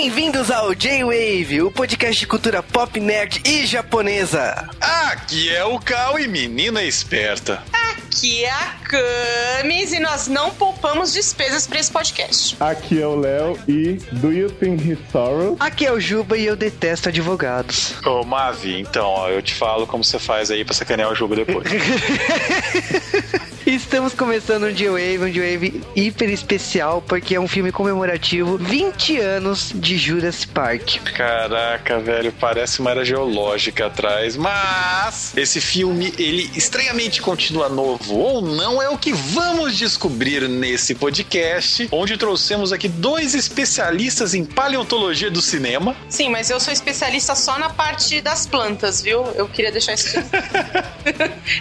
Bem-vindos ao J-Wave, o podcast de cultura pop, nerd e japonesa. Aqui é o Cal e menina esperta. Aqui é a Camis e nós não poupamos despesas para esse podcast. Aqui é o Léo e Do You Think He's Sorrow? Aqui é o Juba e eu detesto advogados. Ô, Mavi, então, ó, eu te falo como você faz aí pra sacanear o jogo depois. Estamos começando um J-Wave, um J-Wave hiper especial, porque é um filme comemorativo 20 anos de Jurassic Park. Caraca, velho, parece uma era geológica atrás, mas esse filme, ele estranhamente continua novo ou não, é o que vamos descobrir nesse podcast, onde trouxemos aqui dois especialistas em paleontologia do cinema. Sim, mas eu sou especialista só na parte das plantas, viu? Eu queria deixar isso.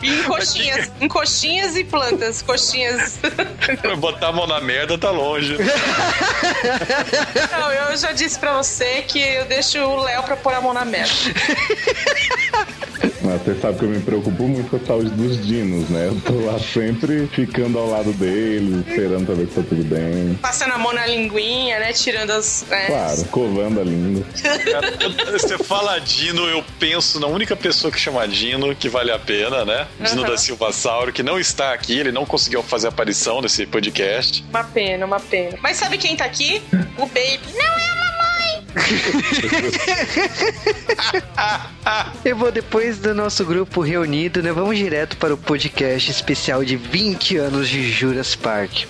e em coxinhas, em coxinhas e plantas, coxinhas. Botar a mão na merda tá longe. Não, eu já disse pra você que eu deixo o Léo pra pôr a mão na merda. Você sabe que eu me preocupo muito com a saúde dos dinos, né? Eu tô lá sempre ficando ao lado deles, esperando pra ver se tá tudo bem. Passando a mão na linguinha, né? Tirando as. né? Claro, covando a língua. Cara, você fala Dino, eu penso na única pessoa que chama Dino, que vale a pena, né? Dino Aham. da Silva Sauro, que não está aqui, ele não conseguiu fazer aparição nesse podcast. Uma pena, uma pena. Mas sabe quem tá aqui? O Baby. Não é a! Eu vou depois do nosso grupo reunido, né? Vamos direto para o podcast especial de 20 anos de Jurassic Park.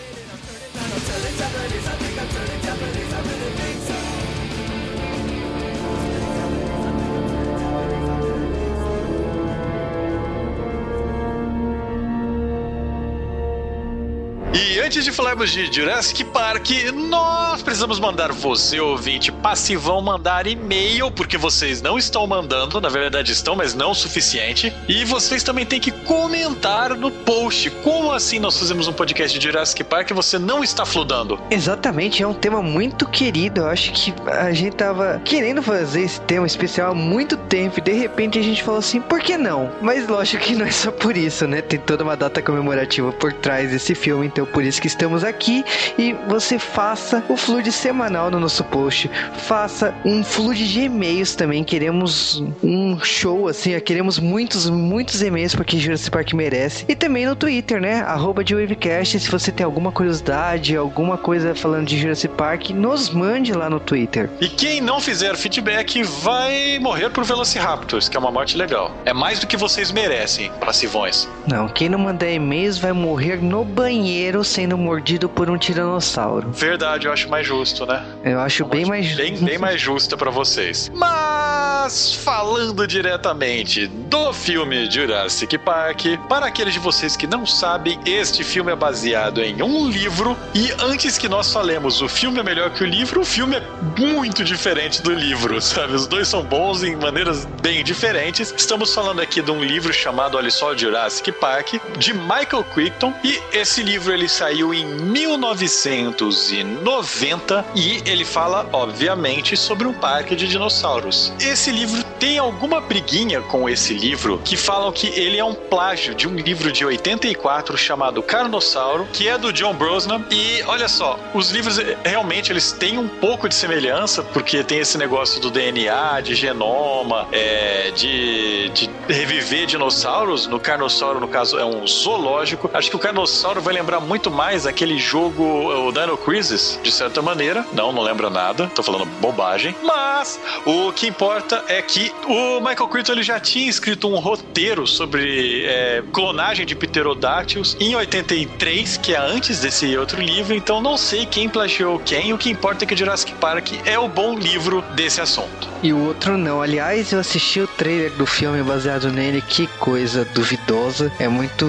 E antes de falarmos de Jurassic Park, nós precisamos mandar você, ouvinte passivão, mandar e-mail, porque vocês não estão mandando, na verdade estão, mas não o suficiente. E vocês também têm que comentar no post. Como assim nós fizemos um podcast de Jurassic Park e você não está fludando? Exatamente, é um tema muito querido. Eu acho que a gente tava querendo fazer esse tema especial há muito tempo e de repente a gente falou assim, por que não? Mas lógico que não é só por isso, né? Tem toda uma data comemorativa por trás desse filme, então por isso que estamos aqui. E você faça o flood semanal no nosso post, faça um flood de e-mails também. Queremos um show assim, queremos muitos, muitos e-mails porque Jurassic Park merece. E também no Twitter, né? Arroba de Wavecast, se você tem alguma curiosidade, alguma coisa falando de Jurassic Park, nos mande lá no Twitter. E quem não fizer feedback vai morrer por Velociraptors, que é uma morte legal. É mais do que vocês merecem, passivões. Não, quem não mandar e-mails vai morrer no banheiro sendo mordido por um tiranossauro. Verdade, eu acho mais justo, né? Eu acho bem mais. bem, bem mais justa pra vocês. Mas falando diretamente do filme Jurassic Park, para aqueles de vocês que não sabem, este filme é baseado em um livro e antes que nós falemos o filme é melhor que o livro, o filme é muito diferente do livro, sabe? Os dois são bons em maneiras bem diferentes. Estamos falando aqui de um livro chamado Olha só Jurassic Park de Michael Crichton e esse livro ele saiu em 1990 e ele fala, obviamente, sobre um parque de dinossauros. Esse livro tem alguma briguinha com esse livro que falam que ele é um plágio de um livro de 84 chamado Carnossauro, que é do John Brosnan. E olha só, os livros realmente eles têm um pouco de semelhança, porque tem esse negócio do DNA, de genoma, é, de, de reviver dinossauros. No Carnossauro, no caso, é um zoológico. Acho que o Carnossauro vai lembrar muito mais aquele jogo, o Dino Crisis, de certa maneira. Não, não lembra nada. Tô falando bobagem. Mas o que importa é que o Michael Crichton ele já tinha escrito um roteiro sobre é, clonagem de pterodáctilos em 83, que é antes desse outro livro. Então não sei quem plagiou quem. O que importa é que Jurassic Park é o bom livro desse assunto. E o outro não. Aliás, eu assisti o trailer do filme baseado nele. Que coisa duvidosa. É muito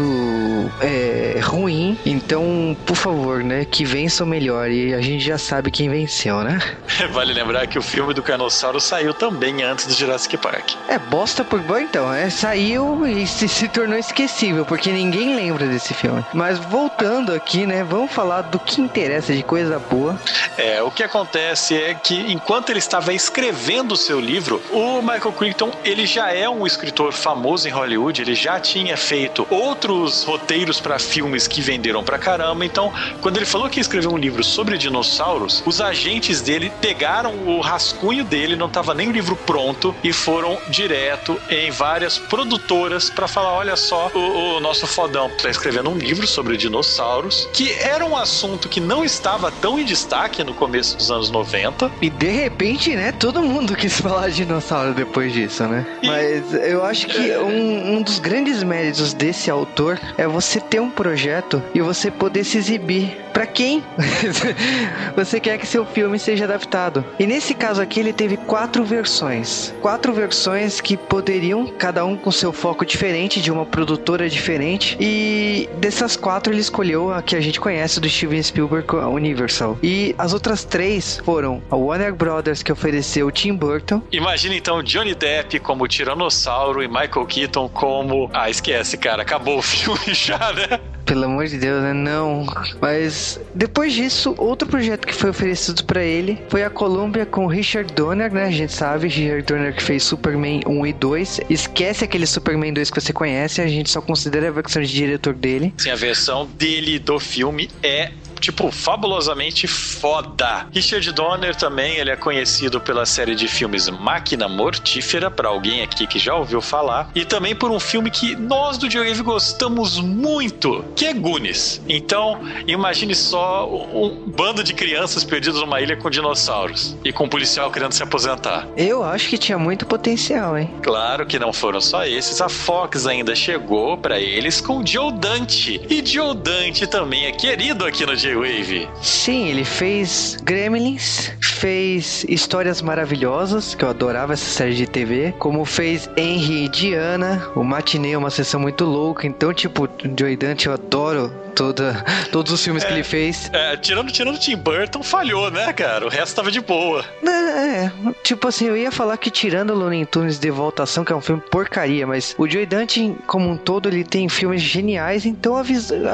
é, ruim. Então, por favor, né? Que vença o melhor. E a gente já sabe quem venceu, né? Vale lembrar que o filme do Carnossauro saiu também antes do Jurassic Park. É bosta por bom então. É, saiu e se, se tornou esquecível, porque ninguém lembra desse filme. Mas voltando aqui, né? Vamos falar do que interessa de coisa boa. É, o que acontece é que enquanto ele estava escrevendo o seu livro, o Michael Crichton, ele já é um escritor famoso em Hollywood, ele já tinha feito outros roteiros para filmes que venderam pra caramba. Então, quando ele falou que ia escrever um livro sobre dinossauros, os agentes dele pegaram o rascunho dele, não tava nem o livro pronto, e foram direto em várias produtoras para falar: olha só, o, o nosso fodão tá escrevendo um livro sobre dinossauros, que era um assunto que não estava tão em destaque no começo dos anos 90. E de repente, né, todo mundo quis falar de dinossauro depois disso, né? E- Mas eu acho que um, um dos grandes méritos desse autor é você ter um projeto e você poder se exibir. Pra quem você quer que seu filme seja adaptado. E nesse caso aqui, ele teve quatro versões. Quatro versões que poderiam, cada um com seu foco diferente, de uma produtora diferente. E dessas quatro, ele escolheu a que a gente conhece do Steven Spielberg, a Universal. E as outras três foram a Warner Brothers, que ofereceu Tim Burton. Imagina então Johnny Depp como Tiranossauro e Michael Keaton como. Ah, esquece, cara, acabou o filme já, né? Pelo amor de Deus, né? Não. Mas depois disso, outro projeto que foi oferecido pra ele foi a Columbia com Richard Donner, né? A gente sabe, Richard Donner que fez Superman 1 e 2. Esquece aquele Superman 2 que você conhece, a gente só considera a versão de diretor dele. Assim, a versão dele do filme é tipo, fabulosamente foda. Richard Donner também, ele é conhecido pela série de filmes Máquina Mortífera, pra alguém aqui que já ouviu falar, e também por um filme que nós do Diogo gostamos muito, que é Goonies. Então, imagine só um bando de crianças perdidas numa ilha com dinossauros e com um policial querendo se aposentar. Eu acho que tinha muito potencial, hein? Claro que não foram só esses, a Fox ainda chegou pra eles com Joe Dante. E Joe Dante também é querido aqui no J-Wave. Sim, ele fez Gremlins, fez Histórias Maravilhosas, que eu adorava essa série de TV, como fez Henry e Diana, o Matinê é uma sessão muito louca, então, tipo, Joey Dante eu adoro toda, todos os filmes que ele fez. É, tirando, tirando Tim Burton, falhou, né, cara? O resto tava de boa. É, tipo assim, eu ia falar que tirando o Looney Tunes de Voltação, que é um filme porcaria, mas o Joey Dante, como um todo, ele tem filmes geniais, então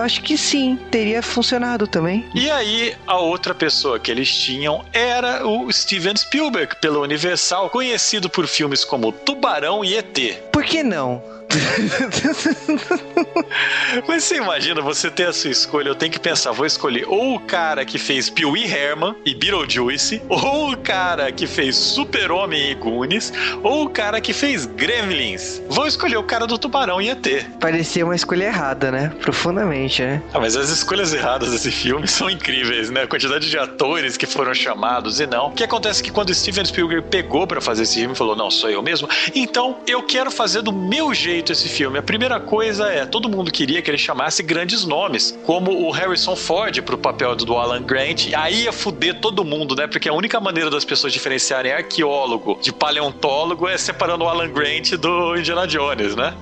acho que sim, teria funcionado também. E aí, a outra pessoa que eles tinham era o Steven Spielberg, pela Universal, conhecido por filmes como Tubarão e ET. Por que não? Mas você imagina, você ter a sua escolha, eu tenho que pensar, vou escolher ou o cara que fez Pee Wee Herman e Beetlejuice, ou o cara que fez Super-Homem e Goonies, ou o cara que fez Gremlins. Vou escolher o cara do Tubarão e ET. Parecia uma escolha errada, né? Profundamente, né? Ah, mas as escolhas erradas desse filme são incríveis, né? A quantidade de atores que foram chamados e não. O que acontece é que quando Steven Spielberg pegou pra fazer esse filme e falou: Não, sou eu mesmo, então eu quero fazer do meu jeito esse filme. A primeira coisa é: todo mundo queria que ele chamasse grandes nomes, como o Harrison Ford pro papel do Alan Grant. Aí ia fuder todo mundo, né? Porque a única maneira das pessoas diferenciarem arqueólogo de paleontólogo é separando o Alan Grant do Indiana Jones, né?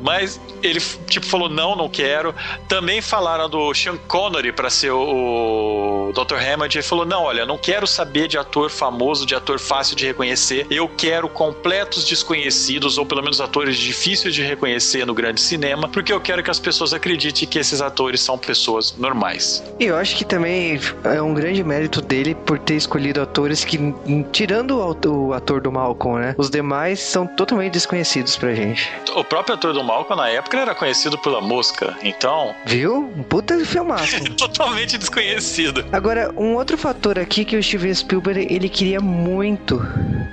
Mas ele, tipo, falou: não, não quero. Também falaram do Sean Connery pra ser o, o Dr. Hammond. Ele falou: não, olha, não quero saber de ator famoso, de ator fácil de reconhecer. Eu quero completos desconhecidos, ou pelo menos atores difíceis de reconhecer no grande cinema, porque eu quero que as pessoas acreditem que esses atores são pessoas normais. E eu acho que também é um grande mérito dele por ter escolhido atores que, tirando o ator do Malcolm, né? Os demais são totalmente desconhecidos pra gente. O próprio ator do Malcolm, na época, ele era conhecido pela mosca, então, Viu? Um puta filmaço. totalmente desconhecido. Agora, um outro fator aqui que o Steven Spielberg ele queria muito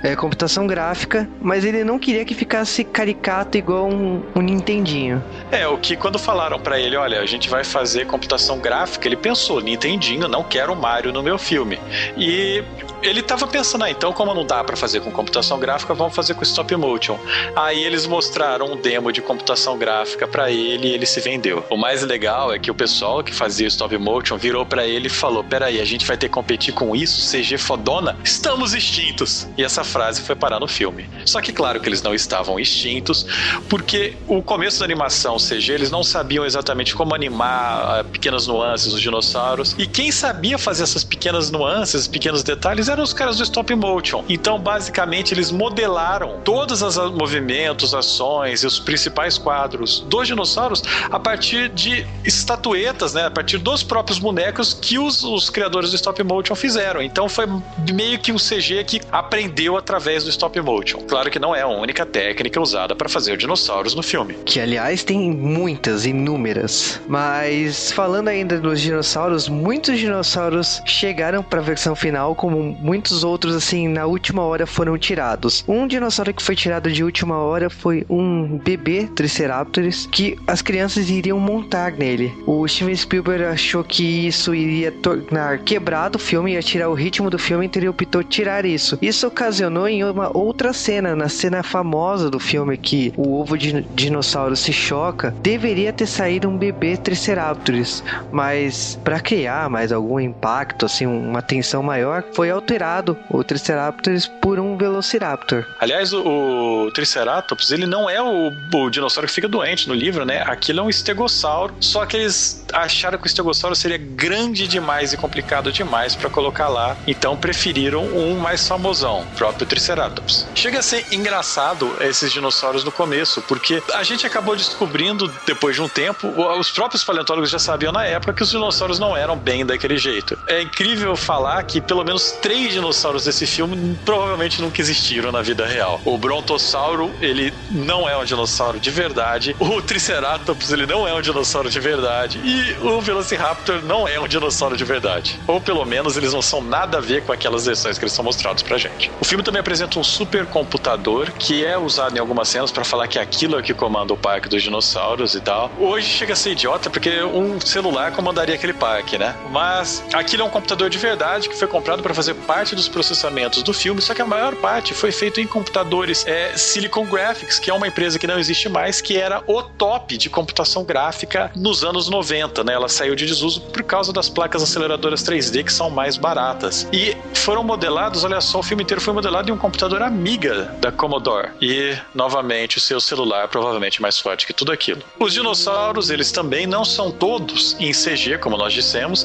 é computação gráfica, mas ele não queria que ficasse caricato igual um, um Nintendinho. É, o que quando falaram pra ele, olha, a gente vai fazer computação gráfica, ele pensou, Nintendinho, não quero o Mario no meu filme. E ele tava pensando, ah, então como não dá pra fazer com computação gráfica, vamos fazer com stop motion. Aí eles mostraram um demo de computação gráfica pra ele e ele se vendeu. O mais legal é que o pessoal que fazia stop motion virou pra ele e falou: "Peraí, a gente vai ter que competir com isso, CG fodona? Estamos extintos". E essa frase foi parar no filme. Só que claro que eles não estavam extintos, porque o começo da animação CG, eles não sabiam exatamente como animar ah, pequenas nuances dos dinossauros. E quem sabia fazer essas pequenas nuances, pequenos detalhes, eram os caras do stop motion. Então, basicamente, eles modelaram todos os movimentos, ações e os principais quadros dos dinossauros a partir de estatuetas, né? A partir dos próprios bonecos que os, os criadores do stop motion fizeram. Então, foi meio que um CG que aprendeu através do stop motion. Claro que não é a única técnica usada para fazer dinossauros no filme. Que, aliás, tem muitas, inúmeras. Mas falando ainda dos dinossauros, muitos dinossauros chegaram para a versão final, como muitos outros, assim, na última hora foram tirados. Um dinossauro que foi tirado de última hora foi um bebê Triceratops que as crianças iriam montar nele. O Steven Spielberg achou que isso iria tornar quebrado o filme, ia tirar o ritmo do filme, então ele optou tirar isso. Isso ocasionou em uma outra cena, na cena famosa do filme que o ovo de dinossauro se choca, deveria ter saído um bebê Triceratops, mas para criar mais algum impacto, assim, uma tensão maior, foi alterado o Triceratops por um Velociraptor. Aliás, o, o Triceratops, ele não é o, o, dinossauro que fica doente no livro, né? Aquilo é um estegossauro, só que eles acharam que o estegossauro seria grande demais e complicado demais para colocar lá, então preferiram um mais famosão, o próprio Triceratops. Chega a ser engraçado esses dinossauros no começo, porque a gente acabou descobrindo depois de um tempo, os próprios paleontólogos já sabiam na época que os dinossauros não eram bem daquele jeito. É incrível falar que pelo menos três dinossauros desse filme provavelmente nunca existiram na vida real. O brontossauro, ele não é um dinossauro de verdade. O Triceratops, ele não é um dinossauro de verdade. E o Velociraptor não é um dinossauro de verdade. Ou pelo menos eles não são nada a ver com aquelas versões que eles são mostrados pra gente. O filme também apresenta um supercomputador que é usado em algumas cenas para falar que aquilo é que comanda o parque dos dinossauros e tal. Hoje chega a ser idiota porque um celular comandaria aquele parque, né? Mas aquilo é um computador de verdade que foi comprado para fazer parte dos processamentos do filme, só que a maior parte foi feito em computadores é, Silicon Graphics, que é uma empresa que não existe mais, que era o top de computação gráfica nos anos 90, né? Ela saiu de desuso por causa das placas aceleradoras 3D que são mais baratas. E foram modelados, olha só, o filme inteiro foi modelado em um computador amiga da Commodore. E, novamente, o seu celular provavelmente mais forte que tudo aquilo. Os dinossauros, eles também não são todos em CG, como nós dissemos.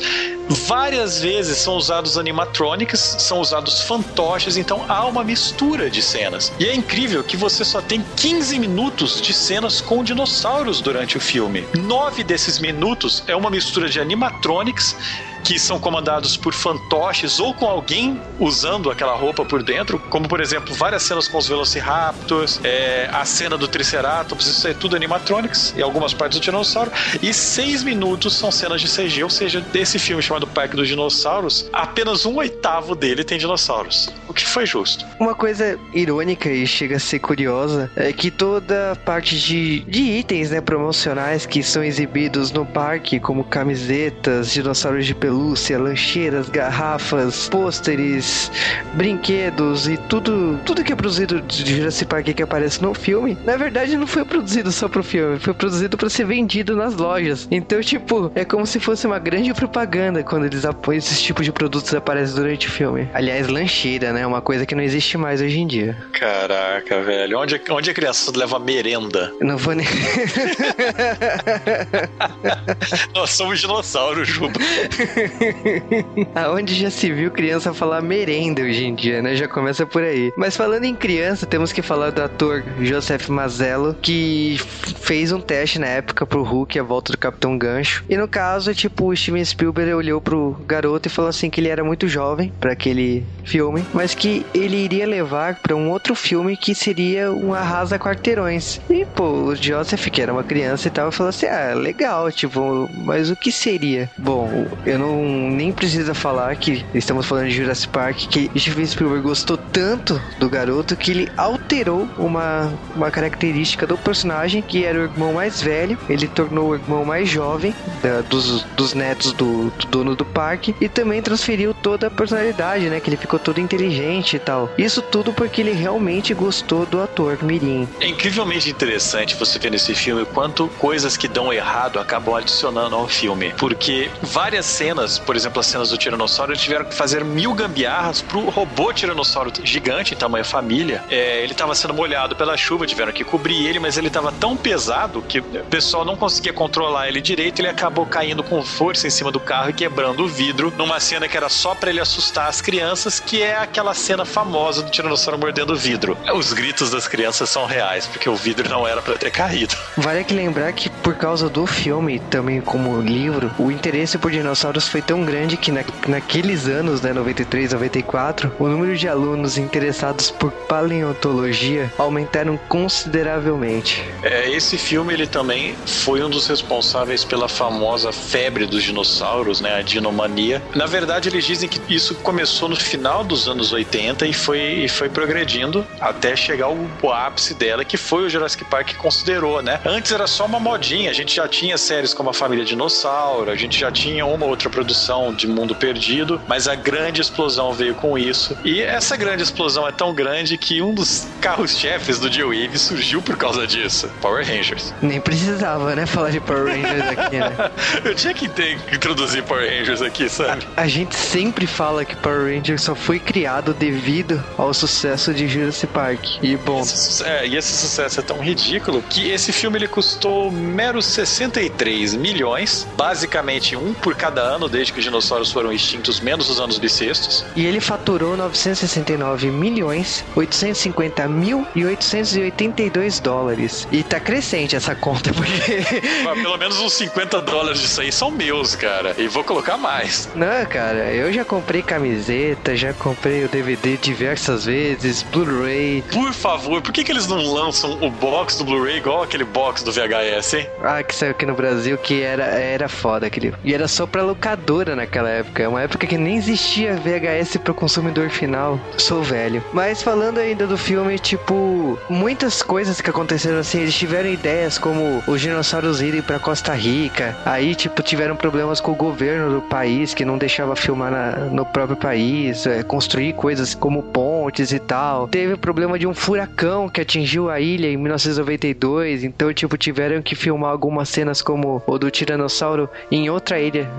Várias vezes são usados são usados fantoches, então há uma mistura de cenas. E é incrível que você só tem 15 minutos de cenas com dinossauros durante o filme. Nove desses minutos é uma mistura de animatronics que são comandados por fantoches ou com alguém usando aquela roupa por dentro, como por exemplo várias cenas com os Velociraptors, é, a cena do Triceratops, isso é tudo animatronics e algumas partes do dinossauro, e seis minutos são cenas de CG, ou seja, desse filme chamado Parque dos Dinossauros, apenas um oitavo dele tem dinossauros, o que foi justo. Uma coisa irônica e chega a ser curiosa é que toda parte de, de itens né, promocionais que são exibidos no parque, como camisetas, dinossauros de pelúcia, pelúcia, lancheiras, garrafas, pôsteres, brinquedos e tudo, tudo que é produzido de Jurassic Park que aparece no filme, na verdade não foi produzido só pro filme, foi produzido para ser vendido nas lojas. Então, tipo, é como se fosse uma grande propaganda quando eles apoiam esses tipos de produtos aparecem durante o filme. Aliás, lancheira, né? Uma coisa que não existe mais hoje em dia. Caraca, velho. Onde, onde a criança leva merenda? Não vou nem. Nós somos dinossauros, Juba. Aonde já se viu criança falar merenda hoje em dia, né? Já começa por aí. Mas falando em criança, temos que falar do ator Joseph Mazzello, que fez um teste na época pro Hulk, a volta do Capitão Gancho. E no caso, tipo, o Steven Spielberg olhou pro garoto e falou assim que ele era muito jovem para aquele filme, mas que ele iria levar para um outro filme que seria um Arrasa Quarteirões. E, pô, o Joseph, que era uma criança e tal, falou assim: ah, legal, tipo, mas o que seria? Bom, eu não não nem precisa falar que estamos falando de Jurassic Park, que Steven Spielberg gostou tanto do garoto que ele alterou uma, uma característica do personagem, que era o irmão mais velho, ele tornou o irmão mais jovem da, dos, dos netos do, do, dono do parque e também transferiu toda a personalidade, né? Que ele ficou todo inteligente e tal. Isso tudo porque ele realmente gostou do ator Mirim. É incrivelmente interessante você ver nesse filme quanto coisas que dão errado acabam adicionando ao filme, porque várias cenas cenas, por exemplo, as cenas do Tiranossauro, eles tiveram que fazer mil gambiarras pro robô Tiranossauro gigante, em tamanho família. É, ele estava sendo molhado pela chuva, tiveram que cobrir ele, mas ele estava tão pesado que o pessoal não conseguia controlar ele direito. Ele acabou caindo com força em cima do carro e quebrando o vidro, numa cena que era só para ele assustar as crianças, que é aquela cena famosa do Tiranossauro mordendo o vidro. Os gritos das crianças são reais, porque o vidro não era para ter caído. Vale que lembrar que por causa do filme, também como livro, o interesse por dinossauros sucesso foi tão grande que na, naqueles anos, né, 93, 94, o número de alunos interessados por paleontologia aumentaram consideravelmente. É, esse filme ele também foi um dos responsáveis pela famosa febre dos dinossauros, né, a dinomania. Na verdade, eles dizem que isso começou no final dos anos 80 e foi, e foi progredindo até chegar ao, ao ápice dela, que foi o Jurassic Park que considerou, né? Antes era só uma modinha, a gente já tinha séries como a Família Dinossauro, a gente já tinha uma outra produção de Mundo Perdido, mas a grande explosão veio com isso. E essa grande explosão é tão grande que um dos carros-chefes do Joe Wave surgiu por causa disso, Power Rangers. Nem precisava, né, falar de Power Rangers aqui, né? Eu tinha que, ter, que introduzir Power Rangers aqui, sabe? A, a gente sempre fala que Power Rangers só foi criado devido ao sucesso de Jurassic Park. E bom. Esse, é, e esse sucesso é tão ridículo que esse filme ele custou meros 63 milhões, basicamente um por cada ano desde que os dinossauros foram extintos, menos os anos bissextos. E ele faturou 969 milhões, 850 mil e 882 dólares. E tá crescente essa conta, porque. Pelo menos uns 50 dólares disso aí são meus, cara. E vou colocar mais. Não, cara, eu já comprei camiseta, já comprei o DVD diversas vezes, Blu-ray. Por favor, por que, que eles não lançam o box do Blu-ray igual aquele box do VHS, hein? Ah, que saiu aqui no Brasil, que era, era foda aquele. E era só pra locadora naquela época. É uma época que nem existia VHS pro consumidor final. Sou velho. Mas falando ainda do filme, tipo, muitas coisas que aconteceram assim, eles tiveram ideias como os dinossauros irem pra Costa Rica. Aí, tipo, tiveram problemas com o governo do país que não deixava filmar na, no próprio país, é, construir coisas como pontes e tal. Teve o problema de um furacão que atingiu a ilha em 1992, então, tipo, tiveram que filmar algumas cenas como o do Tiranossauro em outra ilha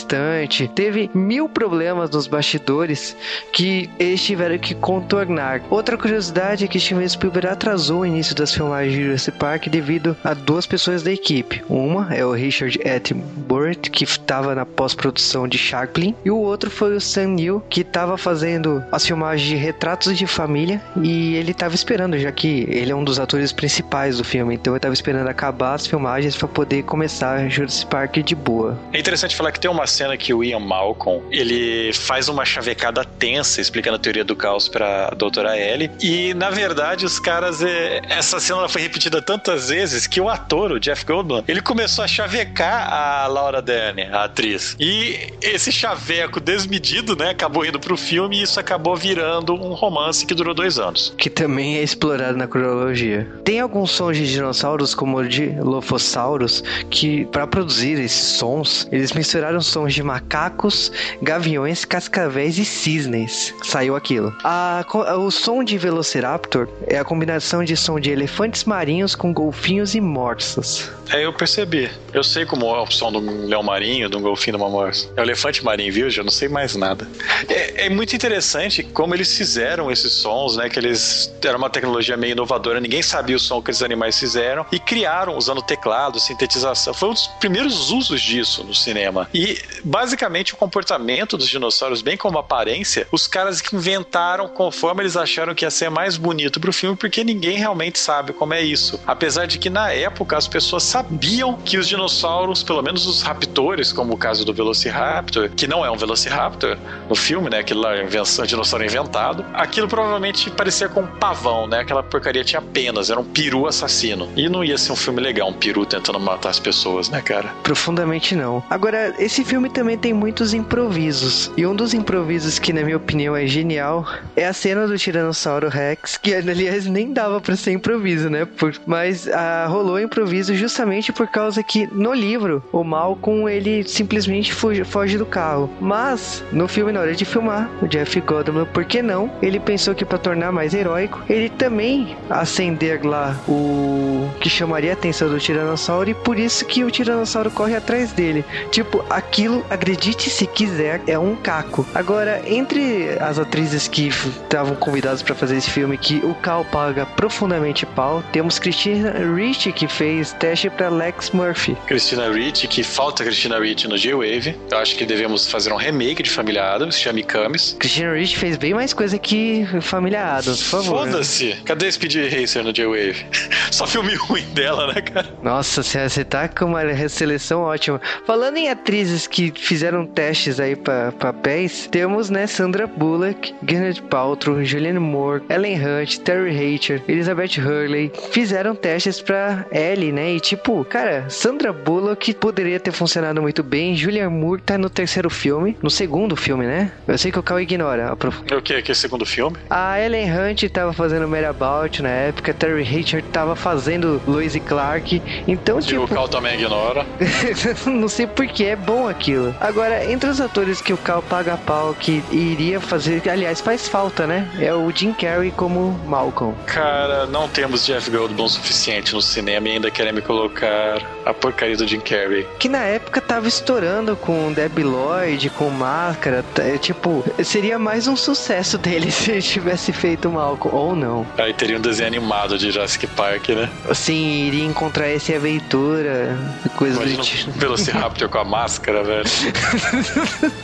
distante. Teve mil problemas nos bastidores que eles tiveram que contornar. Outra curiosidade é que Steven Spielberg atrasou o início das filmagens de Jurassic Park devido a duas pessoas da equipe. Uma é o Richard Attenborough, que estava na pós-produção de Sharkplane, e o outro foi o Sam Neill, que estava fazendo as filmagens de retratos de família e ele estava esperando, já que ele é um dos atores principais do filme, então ele estava esperando acabar as filmagens para poder começar Jurassic Park de boa. É interessante falar que tem uma cena que o Ian Malcolm, ele faz uma chavecada tensa explicando a teoria do caos para doutora Ellie, e na verdade os caras, é, essa cena foi repetida tantas vezes que o ator, o Jeff Goldblum, ele começou a chavecar a Laura Dern, a atriz. E esse chaveco desmedido, né, acabou indo pro filme e isso acabou virando um romance que durou dois anos. Que também é explorado na cronologia. Tem alguns sons de dinossauros, como o de Lofosaurus, que para produzir esses sons, eles misturaram sons de macacos, gaviões, cascavéis e cisnes. Saiu aquilo. A, o som de Velociraptor é a combinação de som de elefantes marinhos com golfinhos e morsas. É, eu percebi. Eu sei como é o som de um leão marinho, de um golfinho, de uma morsa. É o elefante marinho, viu? Já não sei mais nada. É, é, muito interessante como eles fizeram esses sons, né? Que eles... Era uma tecnologia meio inovadora, ninguém sabia o som que esses animais fizeram e criaram usando teclado, sintetização. Foi um dos primeiros usos disso no cinema. E, basicamente, o comportamento dos dinossauros, bem como a aparência, os caras que inventaram conforme eles acharam que ia ser mais bonito pro filme, porque ninguém realmente sabe como é isso. Apesar de que, na época, as pessoas sabiam que os dinossauros, pelo menos os raptores, como o caso do Velociraptor, que não é um Velociraptor no filme, né? Aquilo lá, invenção, dinossauro inventado, aquilo provavelmente parecia com um pavão, né? Aquela porcaria tinha penas, era um peru assassino. E não ia ser um filme legal, um peru tentando matar as pessoas, né, cara? Profundamente não. Agora, esse filme também tem muitos improvisos. E um dos improvisos que, na minha opinião, é genial é a cena do Tiranossauro Rex, que aliás nem dava para ser improviso, né? Por, mas ah, rolou improviso justamente por causa que no livro o Malcolm ele simplesmente foge, foge do carro. Mas no filme, na hora de filmar, o Jeff Goldblum, por que não? Ele pensou que para tornar mais heróico, ele também acender lá o que chamaria a atenção do Tiranossauro e por isso que o Tiranossauro corre atrás dele. Tipo, aquilo, acredite se quiser, é um caco. Agora, entre as atrizes que estavam convidadas para fazer esse filme, que o Cal paga profundamente pau, temos Christina Ricci que fez teste para Lex Murphy. Christina Ricci, que falta Christina Ricci no J-Wave. Eu acho que devemos fazer um remake de Família Adams, chame Camis. Christina Ricci fez bem mais coisa que família Adams, por favor. Foda-se. Cadê Speed Racer no J-Wave? Só filme ruim dela, né, cara? Nossa você tá com uma seleção ótima. Falando em atrizes que fizeram testes aí pra papéis, temos, né, Sandra Bullock, Gwyneth Paltrow, Julianne Moore, Ellen Hunt, Terry Hatcher, Elizabeth Hurley. Fizeram testes pra Ellie, né? E tipo, cara, Sandra Bullock poderia ter funcionado muito bem. Julianne Moore tá no terceiro filme, no segundo filme, né? Eu sei que o Cal ignora. O que? Que é o segundo filme? A Ellen Hunt tava fazendo Mary About na época, Terry Hatcher tava fazendo Lois Clark. Então, e tipo. o Cal também ignora. não sei porque é bom aquilo. Agora, entre os atores que o Cal paga pau que iria fazer, aliás, faz falta, né? É o Jim Carrey como Malcolm. Cara, não temos Jeff Goldblum suficiente no cinema e ainda querem me colocar a porcaria do Jim Carrey. Que na época tava estourando com Debbie Lloyd, com Máscara. É, tipo, seria mais um sucesso dele se ele tivesse feito Malcolm, ou não. Aí teria um desenho animado de Jurassic Park, né? Sim, iria encontrar esse aventura, coisa Imagina do tipo. Velociraptor com a máscara, velho.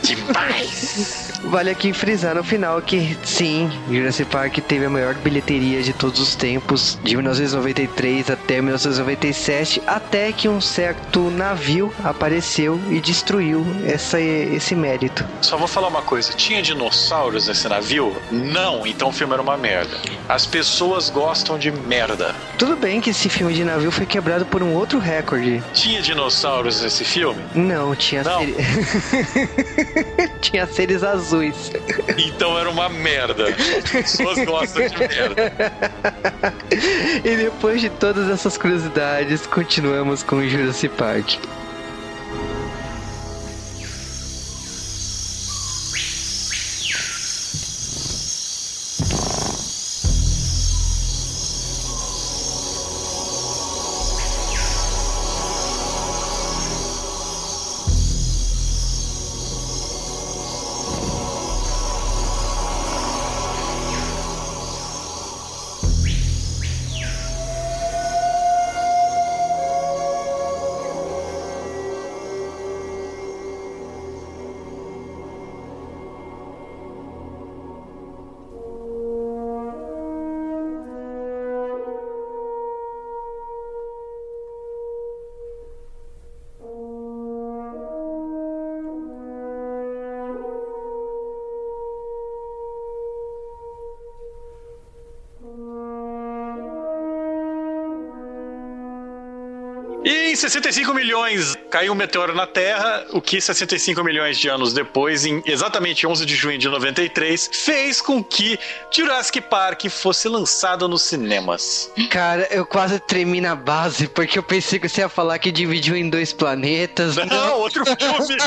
Demais! Vale aqui frisar no final que sim, Jurassic Park teve a maior bilheteria de todos os tempos, de 1993 até 1997, até que um certo navio apareceu e destruiu essa, esse mérito. Só vou falar uma coisa: tinha dinossauros nesse navio? Não, então o filme era uma merda. As pessoas gostam de merda. Tudo bem que esse filme de navio foi quebrado por um outro recorde. Tinha dinossauros nesse filme? Não, tinha Não. tinha seres azuis. Então era uma merda. As pessoas gostam de merda. E depois de todas essas curiosidades, continuamos com o Jurassic Park. 65 milhões caiu um meteoro na Terra, o que 65 milhões de anos depois, em exatamente 11 de junho de 93, fez com que Jurassic Park fosse lançado nos cinemas. Cara, eu quase tremi na base, porque eu pensei que você ia falar que dividiu em dois planetas. Não, outro filme.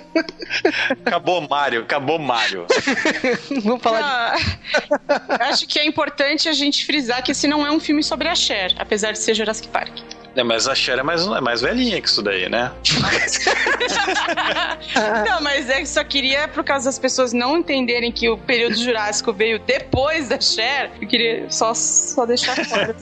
acabou Mario, acabou Mario. Vamos falar de... Ah, acho que é importante a gente frisar que esse não é um filme sobre a Cher, apesar de ser Jurassic Park. É, mas a Cher é mais, é mais velhinha que isso daí, né? não, mas é que só queria, por causa das pessoas não entenderem que o período jurássico veio depois da Cher, eu queria só, só deixar claro.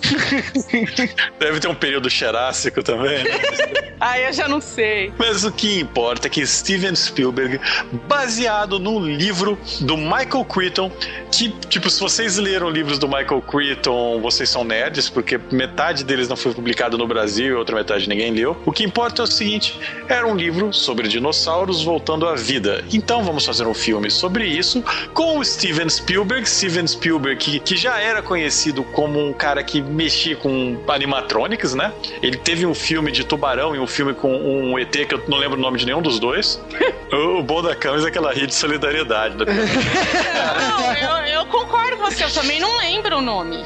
Deve ter um período Cherássico também, né? Aí eu já não sei. Mas o que importa é que Steven Spielberg, baseado num livro do Michael Crichton, que, tipo, se vocês leram livros do Michael Crichton, vocês são nerds, porque metade deles não foi publicado no Brasil e outra metade ninguém leu. O que importa é o seguinte: era um livro sobre dinossauros voltando à vida. Então vamos fazer um filme sobre isso com o Steven Spielberg. Steven Spielberg, que, que já era conhecido como um cara que mexia com animatronics, né? Ele teve um filme de tubarão e um filme com um ET que eu não lembro o nome de nenhum dos dois. o, o bom da câmera é aquela rede de solidariedade. Da... Não, eu, eu concordo com você, eu também não lembro o nome.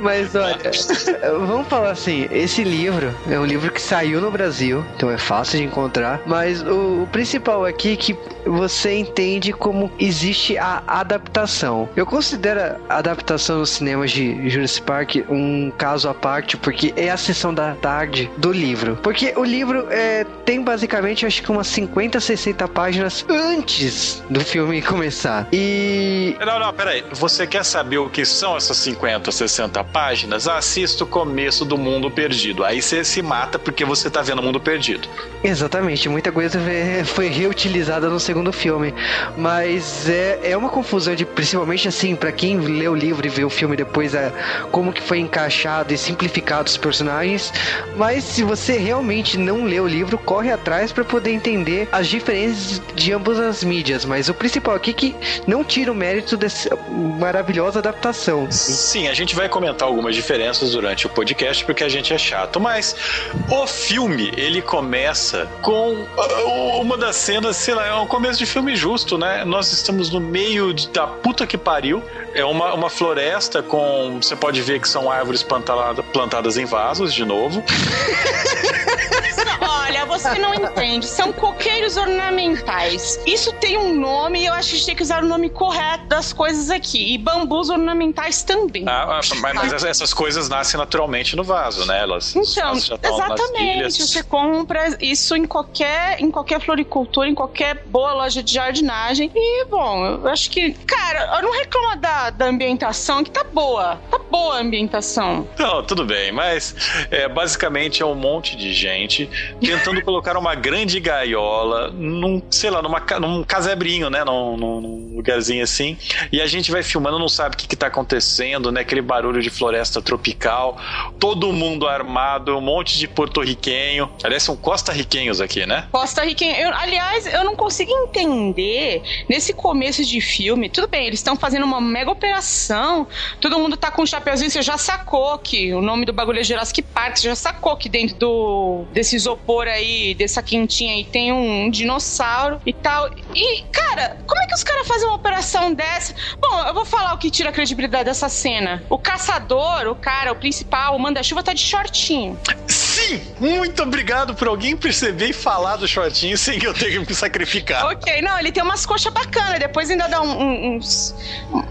Mas olha, vamos falar assim, esse livro é um livro que saiu no Brasil, então é fácil de encontrar, mas o, o principal aqui é que você entende como existe a adaptação. Eu considero a adaptação nos cinemas de Jurassic Park um caso à parte, porque é a sessão da tarde do livro. Porque o livro é, tem basicamente, acho que umas 50, 60 páginas antes do filme começar. E Não, não, peraí. Você quer saber o que são essas 50, 60 páginas, assista o começo do Mundo Perdido. Aí você se mata porque você tá vendo o Mundo Perdido. Exatamente, muita coisa foi reutilizada no segundo filme. Mas é, é uma confusão de, principalmente assim, para quem lê o livro e vê o filme depois, é, como que foi encaixado e simplificado os personagens. Mas se você realmente não lê o livro, corre atrás para poder entender as diferenças de ambas as mídias. Mas o principal aqui é que não tira o mérito dessa maravilhosa adaptação. Sim, a gente vai comentar algumas diferenças durante o podcast porque a gente é chato, mas o filme ele começa com uh, uma das cenas, sei lá, é um começo de filme justo, né? Nós estamos no meio da puta que pariu, é uma, uma floresta com. Você pode ver que são árvores plantadas em vasos de novo. Olha, você não entende. São coqueiros ornamentais. Isso tem um nome e eu acho que a gente tem que usar o nome correto das coisas aqui. E bambus ornamentais também. Ah, ah mas, mas, essas coisas nascem naturalmente no vaso, né? Elas, então, exatamente. Você compra isso em qualquer, em qualquer floricultura, em qualquer boa loja de jardinagem. E, bom, eu acho que. Cara, eu não reclamo da, da ambientação, que tá boa. Tá boa a ambientação. Não, tudo bem, mas é, basicamente é um monte de gente tentando colocar uma grande gaiola num, sei lá, numa, num casebrinho, né? Num, num, lugarzinho assim. E a gente vai filmando, não sabe o que, que tá acontecendo, né? Aquele barulho de floresta tropical, todo mundo armado, um monte de porto-riquenho. Aliás, são costa-riquenhos aqui, né? Costa-riquenho. Aliás, eu não consigo entender nesse começo de filme. Tudo bem, eles estão fazendo uma mega operação, todo mundo tá com um chapeuzinho, você já sacou que o nome do bagulho é Jurassic Park, você já sacou que dentro do desse isopor aí, dessa quentinha aí, tem um dinossauro e tal. E, cara, como é que os caras fazem uma operação dessa? Bom, eu vou falar o que tira a credibilidade dessa cena. O caçador, o cara, o principal, o manda-chuva tá de shortinho. Sim! Muito obrigado por alguém perceber e falar do shortinho sem que eu tenha que me sacrificar. Ok, não, ele tem umas coxas bacanas, depois ainda dá um, um, uns.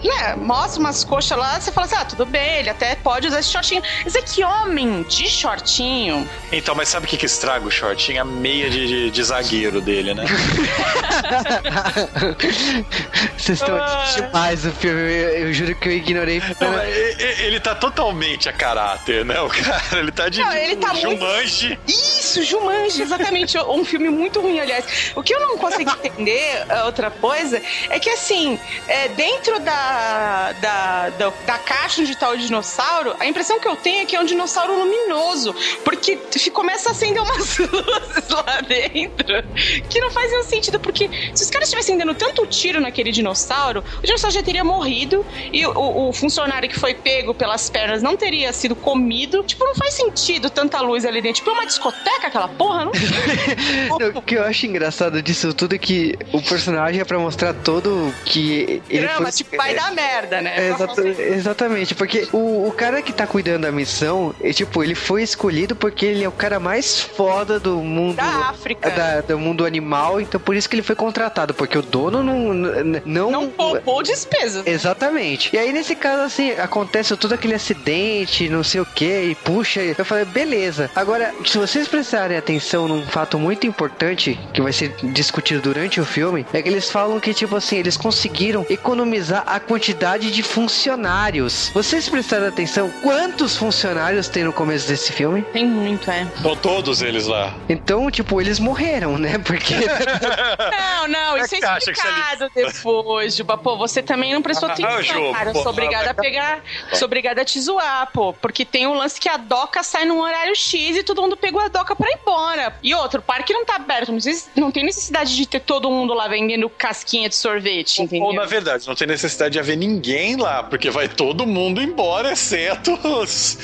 Né, mostra umas coxas lá, você fala assim: ah, tudo bem, ele até pode usar esse shortinho. Mas é que homem de shortinho. Então, mas sabe o que, que estraga o shortinho? A meia de, de, de zagueiro dele, né? Vocês estão ah. demais o filme, eu, eu, juro que eu ignorei. Não, ele tá totalmente a caráter, né? O cara, ele tá de. Não, ele tá Jumanji. Isso, Jumanji, exatamente. um filme muito ruim, aliás. O que eu não consegui entender, outra coisa, é que assim, é, dentro da, da, da, da caixa onde tá o dinossauro, a impressão que eu tenho é que é um dinossauro luminoso. Porque começa a acender umas luzes lá dentro que não faz nenhum sentido. Porque se os caras estivessem dando tanto tiro naquele dinossauro, o dinossauro já teria morrido e o, o funcionário que foi pego pelas pernas não teria sido comido. Tipo, não faz sentido tanta luz ali dentro. Tipo, é uma discoteca aquela porra, não? o que eu acho engraçado disso tudo é que o personagem é pra mostrar todo que ele Drama, foi... tipo, pai da merda, né? É, exata, exatamente, porque o, o cara que tá cuidando da missão, é, tipo, ele foi escolhido porque ele é o cara mais foda do mundo... Da África. Da, do mundo animal, então por isso que ele foi contratado, porque o dono não... Não, não poupou despesas. Né? Exatamente. E aí, nesse caso, assim, acontece todo aquele acidente, não sei o que, e puxa, eu falei, beleza. Agora, se vocês prestarem atenção num fato muito importante que vai ser discutido durante o filme, é que eles falam que, tipo assim, eles conseguiram economizar a quantidade de funcionários. Vocês prestaram atenção quantos funcionários tem no começo desse filme? Tem muito, é. Estão todos eles lá. Então, tipo, eles morreram, né? Porque. não, não, isso é explicado depois, Juba. Pô, você também não prestou ah, atenção, cara. Eu sou obrigada a pegar. Sou obrigada a te zoar, pô. Porque tem um lance que a doca sai num horário X e todo mundo pegou a doca pra ir embora. E outro, o parque não tá aberto, não tem necessidade de ter todo mundo lá vendendo casquinha de sorvete, entendeu? Ou, na verdade, não tem necessidade de haver ninguém lá, porque vai todo mundo embora, exceto os,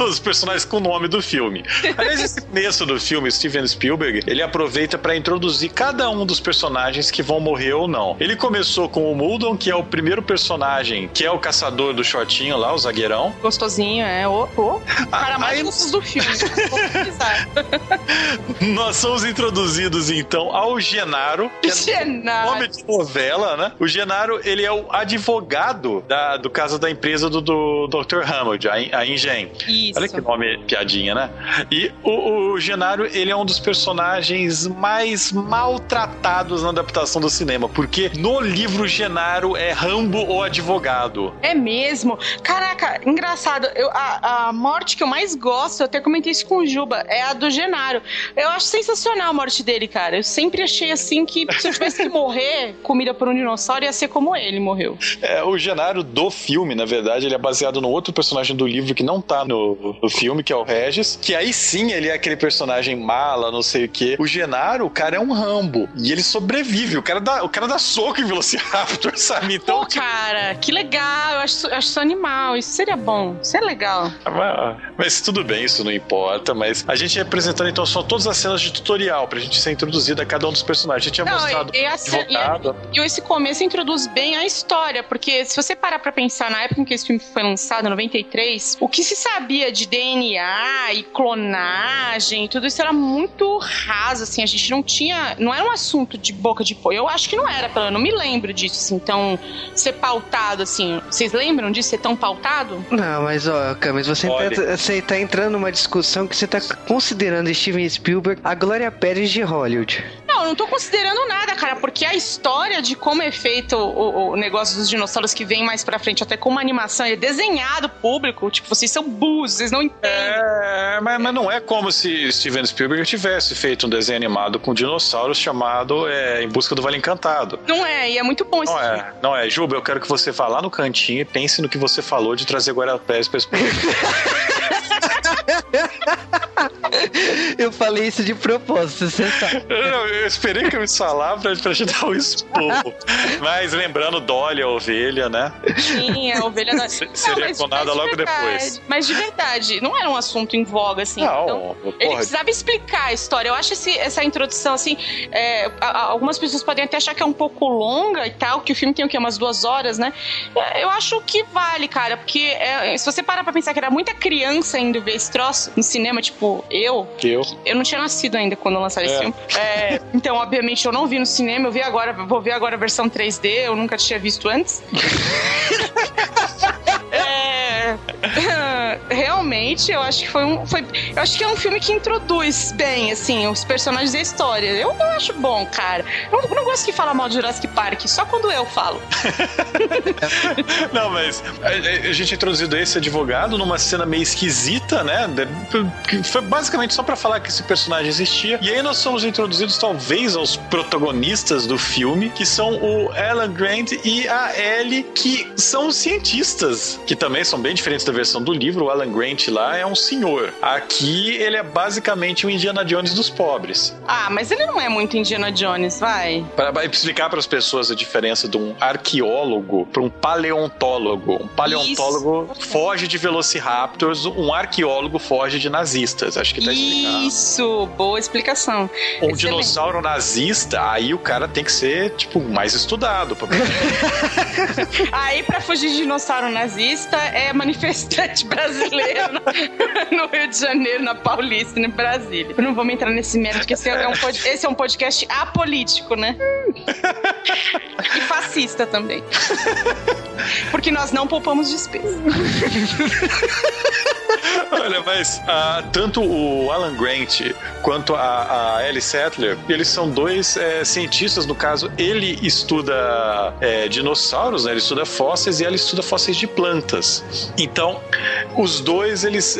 os personagens com o nome do filme. Aliás, esse começo do filme, Steven Spielberg, ele aproveita para introduzir cada um dos personagens que vão morrer ou não. Ele começou com o Muldon, que é o primeiro personagem, que é o caçador do shortinho lá, o zagueirão. Gostosinho, é. O, o cara mais gostoso do filme. Nós somos introduzidos então ao Genaro, que é Genaro. nome de novela, né? O Genaro, ele é o advogado da, do caso da empresa do, do Dr. Hammond, a, a Ingen. Isso. Olha que nome piadinha, né? E o, o Genaro, ele é um dos personagens mais maltratados na adaptação do cinema, porque no livro Genaro é Rambo ou advogado. É mesmo? Caraca, engraçado. Eu, a, a morte que eu mais gosto, eu até comentei isso com o Juba, é a do Genaro. Eu acho sensacional a morte dele, cara. Eu sempre achei assim que se eu tivesse que morrer comida por um dinossauro, ia ser como ele morreu. É, o Genaro do filme, na verdade, ele é baseado no outro personagem do livro que não tá no, no filme, que é o Regis, que aí sim ele é aquele personagem mala, não sei o quê. O Genaro, o cara é um Rambo. E ele sobrevive. O cara dá, o cara dá soco em Velociraptor, sabe? Então, Pô, tipo, cara, que legal. Eu acho, eu acho animal. Isso seria bom. Isso é legal. mas, mas tudo bem, isso não importa. Mas a gente ia apresentando então só todas as cenas de tutorial pra gente ser introduzido a cada um dos personagens. A gente tinha Não, mostrado e, e, a ce- advogado. e- e esse começo introduz bem a história, porque se você parar pra pensar na época em que esse filme foi lançado, em 93, o que se sabia de DNA e clonagem, tudo isso era muito raso, assim, a gente não tinha, não era um assunto de boca de pó. Eu acho que não era, pelo- eu não me lembro disso, assim, então ser pautado, assim. Vocês lembram disso ser tão pautado? Não, mas ó, Camis, você, Olha. tá, você tá entrando numa discussão que você tá considerando Steven Spielberg a Glória Pérez de Hollywood. Não, eu não tô considerando nada, cara, porque a história de como é feito o, o negócio dos dinossauros que vem mais pra frente, até como animação, é desenhado público, tipo, vocês são burros, vocês não entendem. É, mas, mas não é como se Steven Spielberg tivesse feito um desenho animado com dinossauros chamado é, Em Busca do Vale Encantado. Não é, e é muito bom esse Não filme. é, não é. Juba, eu quero que você vá lá no cantinho e pense no que você falou de trazer Guarapés pra esse. Eu falei isso de propósito, você sabe. Eu, eu esperei que eu me falar pra, pra te dar um esporro. Mas lembrando, Dolly, a ovelha, né? Sim, a ovelha da... Se- seria mas- clonada mas logo depois. Mas de verdade, não era um assunto em voga, assim. então, Não, Ele porra. precisava explicar a história. Eu acho esse- essa introdução, assim. é, algumas pessoas podem até achar que é um pouco longa e tal, que o filme tem o quê? Umas duas horas, né? É, Eu acho que vale, cara, porque é, se você parar pra pensar que era muita criança indo ver esse troço no cinema, tipo, eu, Eu. eu não tinha nascido ainda quando lançaram esse É. filme. É, então, obviamente, eu não vi no cinema, eu vi agora, vou ver agora a versão 3D, eu nunca tinha visto antes. É, realmente, eu acho que foi um. Foi, eu acho que é um filme que introduz bem, assim, os personagens e a história. Eu, eu acho bom, cara. Eu não, não gosto que fala mal de Jurassic Park, só quando eu falo. Não, mas a, a gente é introduzido esse advogado numa cena meio esquisita, né? Foi basicamente só pra falar que esse personagem existia. E aí nós somos introduzidos, talvez, aos protagonistas do filme, que são o Alan Grant e a Ellie, que são cientistas, que também são bem diferentes da versão do livro. O Alan Grant lá é um senhor. Aqui ele é basicamente o Indiana Jones dos pobres. Ah, mas ele não é muito Indiana Jones, vai. Para explicar para as pessoas a diferença de um arqueólogo para um paleontólogo. Um paleontólogo foge de velociraptors, um arqueólogo foge de nazistas. Acho que tá explicado. Isso, boa explicação. Um Excelente. dinossauro nazista, aí o cara tem que ser, tipo, mais estudado. pra- Aí, pra fugir de dinossauro nazista, é manifestante brasileiro no, no Rio de Janeiro, na Paulista, em Brasília. Eu não me entrar nesse mérito, porque esse é um, pod- esse é um podcast apolítico, né? E fascista também. Porque nós não poupamos despesa. Olha, mas ah, tanto o Alan Grant quanto a, a Ellie Sattler, eles são dois é, cientistas, no caso, ele estuda é, dinossauros, né? ele estuda fósseis e ela estuda fósseis de plantas. Então, os dois, eles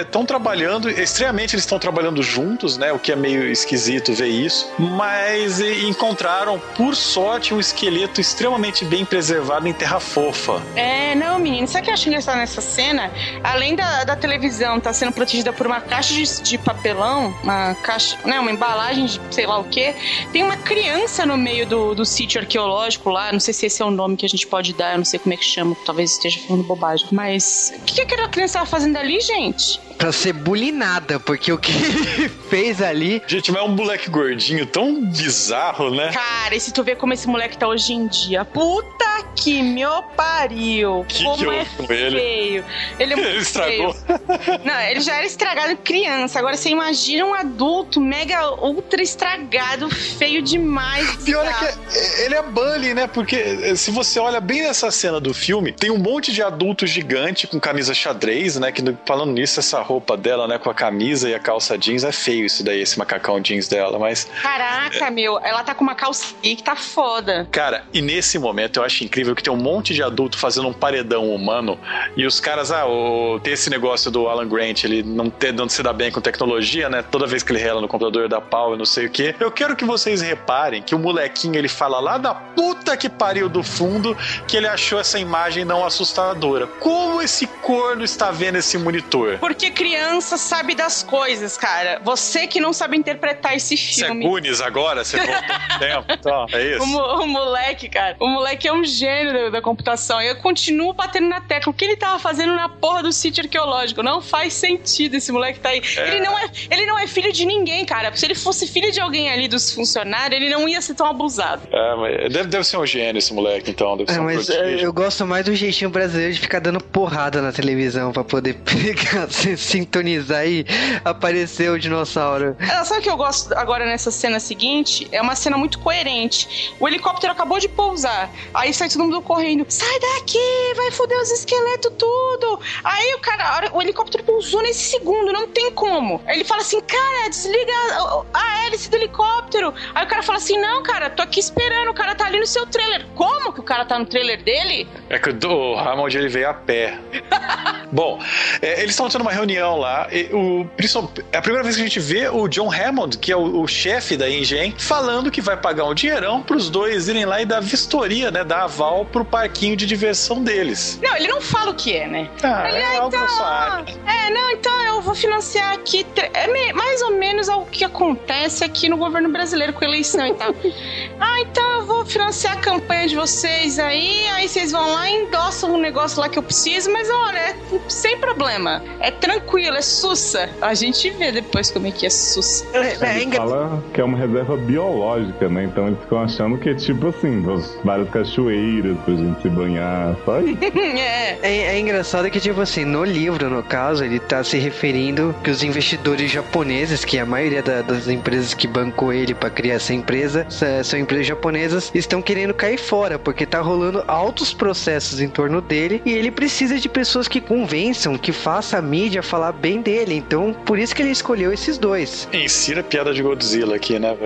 estão trabalhando, estranhamente eles estão trabalhando juntos, né? O que é meio esquisito ver isso, mas encontraram, por sorte, um esqueleto extremamente bem preservado em terra fofa. É, não, menino. Sabe o que eu acho engraçado nessa cena? Além da, da televisão estar sendo protegida por uma caixa de, de papelão, uma caixa, né, uma embalagem de sei lá o que, tem uma criança no meio do, do sítio arqueológico lá. Não sei se esse é o nome que a gente pode dar, eu não sei como é que chama, talvez esteja falando bobagem. Mas o que, que aquela criança estava fazendo ali, gente? Pra ser bulinada, porque o que ele fez ali. Gente, mas é um moleque gordinho tão bizarro, né? Cara, e se tu vê como esse moleque tá hoje em dia? Puta que me pariu! Que como que é com ele? feio. Ele é muito Ele estragou. feio. Não, ele já era estragado criança. Agora você imagina um adulto mega ultra estragado, feio demais. Pior é que ele é bully, né? Porque eh, se você olha bem nessa cena do filme, tem um monte de adulto gigante com camisa xadrez, né? Que falando nisso, essa roupa dela, né? Com a camisa e a calça jeans, é feio isso daí, esse macacão jeans dela, mas Caraca, meu, ela tá com uma calça que tá foda. Cara, e nesse momento eu acho incrível que tem um monte de adulto fazendo um paredão humano e os caras, ah, o, tem esse negócio do Alan Grant, ele não, ter, não se dá bem com tecnologia, né? Toda vez que ele rela no computador dá pau e não sei o que. Eu quero que vocês reparem que o molequinho ele fala lá da puta que pariu do fundo que ele achou essa imagem não assustadora. Como esse corno está vendo esse monitor? Porque criança sabe das coisas, cara. Você que não sabe interpretar esse Você é filme. Goonies agora? Você voltou tempo? Então, é isso? O, o moleque, cara, o moleque é um gênio da, da computação. E eu continuo batendo na tecla. O que ele tava fazendo na porra do sítio arqueológico? Não faz sentido esse moleque tá aí. Ele, não é, ele não é filho de ninguém, cara. Se ele fosse filho de alguém ali dos funcionários, ele não ia ser tão abusado. É, mas deve, deve ser um gênio esse moleque, então. Deve ser É, um mas é, eu gosto mais do jeitinho brasileiro de ficar dando porrada na televisão pra poder pegar, se- sintonizar e aparecer o dinossauro. Ah, Sabe o que eu gosto agora nessa cena seguinte? É uma cena muito coerente. O helicóptero acabou de pousar. Aí sai todo mundo correndo. Sai daqui, vai foder os esqueletos tudo. Aí o cara, o helicóptero pousou nesse segundo, não tem como. Aí ele fala assim, cara, desliga a, a hélice do helicóptero. Aí o cara fala assim, não, cara, tô aqui esperando, o cara tá ali no seu trailer. Como que o cara tá no trailer dele? É que o o Hammond ele veio a pé. Bom, é, eles estão tendo uma reunião lá. e o, é a primeira vez que a gente vê o John Hammond, que é o, o chefe da Engen, falando que vai pagar um dinheirão pros dois irem lá e dar vistoria, né? Dar aval pro parquinho de diversão deles. Não, ele não fala o que é, né? Ah, Ele, é ah, algo na sua área. É, não, então eu vou financiar aqui. É me- mais ou menos o que acontece aqui no governo brasileiro com eleição e tal. ah, então eu vou financiar a campanha de vocês aí, aí vocês vão lá e endossam um negócio lá que eu preciso, mas olha, é sem problema. É tranquilo, é sussa. A gente vê depois como é que é sussa. É, é fala que é uma reserva biológica, né? Então eles ficam achando que é tipo assim, as várias cachoeiras pra gente se banhar, só isso. é. É, é engraçado que, tipo assim, no livro, no caso, ele tá se referindo que os investidores japoneses, que a maioria da- das empresas que bancou ele pra criar essa empresa, sa- são empresas japonesas, estão querendo cair fora, porque tá rolando altos processos em torno dele e ele precisa de pessoas que convençam, que façam a mídia falar bem dele. Então, por isso que ele escolheu esses dois. Insira piada de Godzilla aqui, né?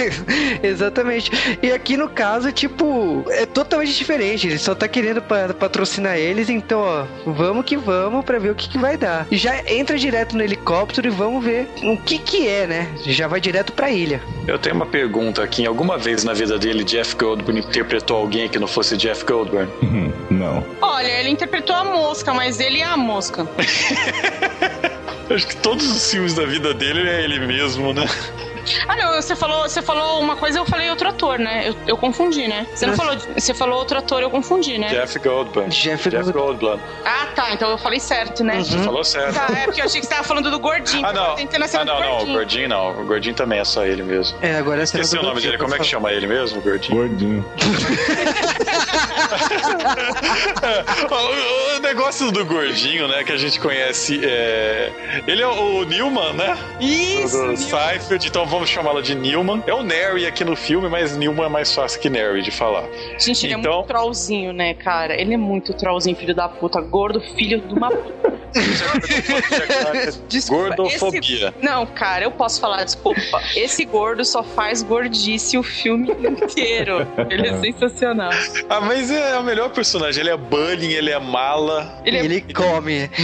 Exatamente. E aqui no caso, tipo, é totalmente diferente. Ele só tá querendo pa- patrocinar eles, então, ó, vamos que vamos pra ver o que, que vai dar. E já entra direto no helicóptero e vamos ver o que que é, né? Já vai direto pra ilha. Eu tenho uma pergunta aqui. Alguma vez na vida dele, Jeff Goldblum interpretou alguém que não fosse Jeff Goldblum? Não. Olha, ele interpretou a mosca, mas ele é a mosca. Acho que todos os filmes da vida dele é ele mesmo, né? Ah, não, você falou, você falou uma coisa, eu falei outro ator, né? Eu, eu confundi, né? Você não falou, você falou outro ator, eu confundi, né? Jeff Goldblum. Jeff Jeff Goldblum. Goldblum. Ah, tá, então eu falei certo, né? Você falou certo. Tá, é porque eu achei que você tava falando do gordinho. Ah, não. tentando Ah, não, o não. O gordinho. não. O gordinho também é só ele mesmo. É, agora essa Esqueci o nome dele. Como é que chama ele mesmo, o gordinho? Gordinho. o, o negócio do gordinho, né, que a gente conhece, é... ele é o Newman, né? Isso! do Nil- Seinfeld, então vamos chamá-lo de Newman. É o Neri aqui no filme, mas Newman é mais fácil que Neri de falar. Gente, ele é Então- muito trollzinho, né, cara? Ele é muito trollzinho, filho da puta. Gordo, filho de uma puta. Desculpa, Gordofobia. esse- Não, cara, eu posso falar, desculpa. Esse gordo só faz gordice o filme inteiro. Ele é sensacional. Ah, mas é o melhor personagem. Ele é bullying, ele é mala. Ele é Ele come.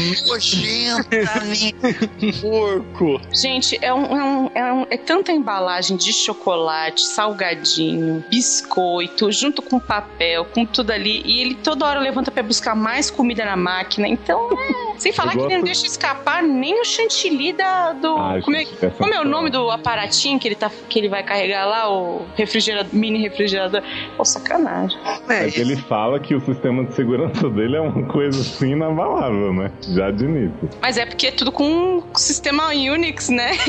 Porco. Gente, é, um, é, um- é, um- é tanta embalagem de chocolate, salgadinho, biscoito, junto com papel, com tudo ali. E ele toda hora levanta pra buscar mais comida na máquina. Então, é, Sem falar que ele não deixa escapar nem o chantilly da, do. Ah, como, é, como é o nome do aparatinho que ele, tá, que ele vai carregar lá? O refrigerador, mini refrigerador. Pô, sacanagem. É, Mas ele fala que o sistema de segurança dele é uma coisa assim inabalável, né? Já de início. Mas é porque é tudo com um sistema Unix, né?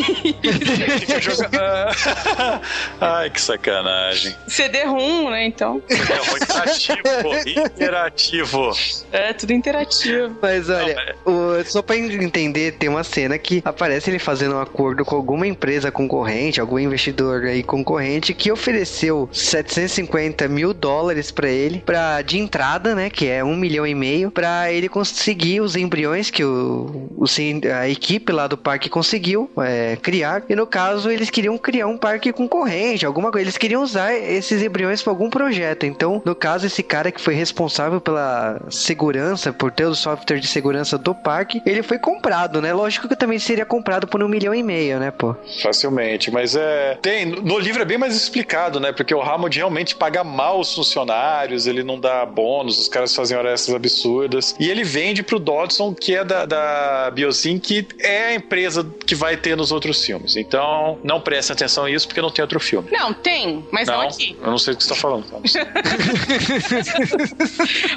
Ai, que sacanagem. CD-ROM, né? Então. É um interativo, interativo. É tudo interativo. Mas olha, o- só pra entender, tem uma cena que aparece ele fazendo um acordo com alguma empresa concorrente, algum investidor aí concorrente, que ofereceu 750 mil dólares pra ele, pra, de entrada, né, que é um milhão e meio, pra ele conseguir os embriões que o, o a equipe lá do parque conseguiu é, criar. E no caso, eles queriam criar um parque concorrente, alguma coisa. Eles queriam usar esses embriões pra algum projeto. Então, no caso, esse cara que foi responsável pela segurança, por ter o software de segurança do parque, ele foi comprado, né? Lógico que também seria comprado por um milhão e meio, né, pô? Facilmente, mas é. Tem, no livro é bem mais explicado, né? Porque o Hammond realmente paga mal os funcionários, ele não dá bônus, os caras fazem horas absurdas. E ele vende pro Dodson, que é da, da Biosyn, que é a empresa que vai ter nos outros filmes. Então, não prestem atenção nisso, porque não tem outro filme. Não, tem, mas não, aqui. eu não sei o que você tá falando.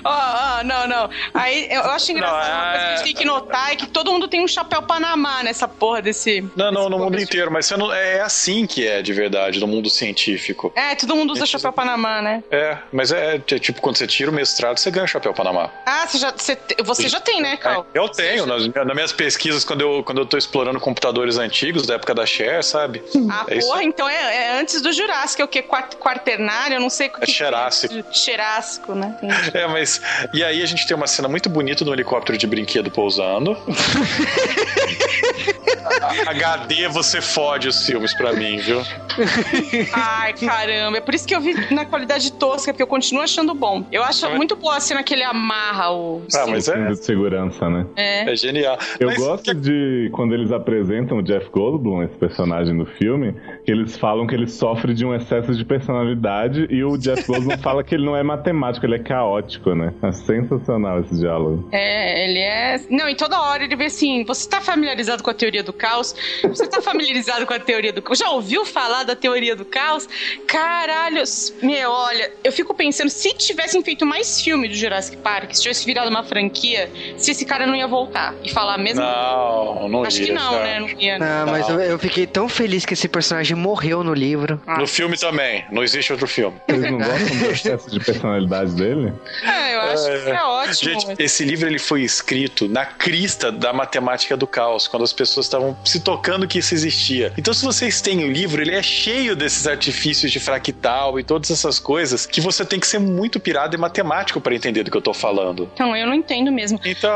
Ó, ó, não, não. Aí eu acho engraçado Não, uma coisa que a gente tem que notar é que todo mundo tem um chapéu Panamá nessa porra desse. Não, não, no mundo inteiro, mas você não, é assim que é de verdade, no mundo científico. É, todo mundo usa chapéu Panamá, né? É, mas é, é tipo, quando você tira o mestrado, você ganha o chapéu Panamá. Ah, você já, você, você já tem, né, Cal? É, eu tenho, nas, nas minhas pesquisas, quando eu, quando eu tô explorando computadores antigos, da época da Cher, sabe? Ah, É isso porra, aí. então é, é antes do Jurássico, é o quê? Quat- Quaternário? Eu não sei o que. É Cherássico. que é. Cherássico, né? Entendi. É, mas. E aí a gente tem uma cena muito bonita do helicóptero de brinquedo pousando. A- HD, você fode os filmes pra mim, viu? Ai, caramba. É por isso que eu vi na qualidade tosca, porque eu continuo achando bom. Eu acho Mas- muito boa a cena que ele amarra o. Ah, mas é, Cinto de segurança, né? É. é genial. Eu Mas gosto de quando eles apresentam o Jeff Goldblum, esse personagem do filme, que eles falam que ele sofre de um excesso de personalidade e o Jeff Goldblum fala que ele não é matemático, ele é caótico, né? É sensacional esse diálogo. É, ele é. Não, e toda hora ele vê assim: você tá familiarizado com a teoria do caos? Você tá familiarizado com a teoria do caos? Já ouviu falar da teoria do caos? Caralho, meu, olha, eu fico pensando, se tivessem feito mais filme do Jurassic Park, se tivesse virado uma franquia, se esse cara não ia voltar e falar a mesma Não, não Acho ia, que não, né? Não ia. Ah, mas eu, eu fiquei tão feliz que esse personagem morreu no livro. No filme também, não existe outro filme. Vocês não gostam do excesso de personalidade dele? É, eu acho que é ótimo. Gente, mas- esse livro ele foi escrito na crista da matemática do caos, quando as pessoas estavam se tocando que isso existia. Então, se vocês têm o livro, ele é cheio desses artifícios de fractal e todas essas coisas que você tem que ser muito pirado e matemático para entender do que eu tô falando. Então, eu não entendo mesmo. Então,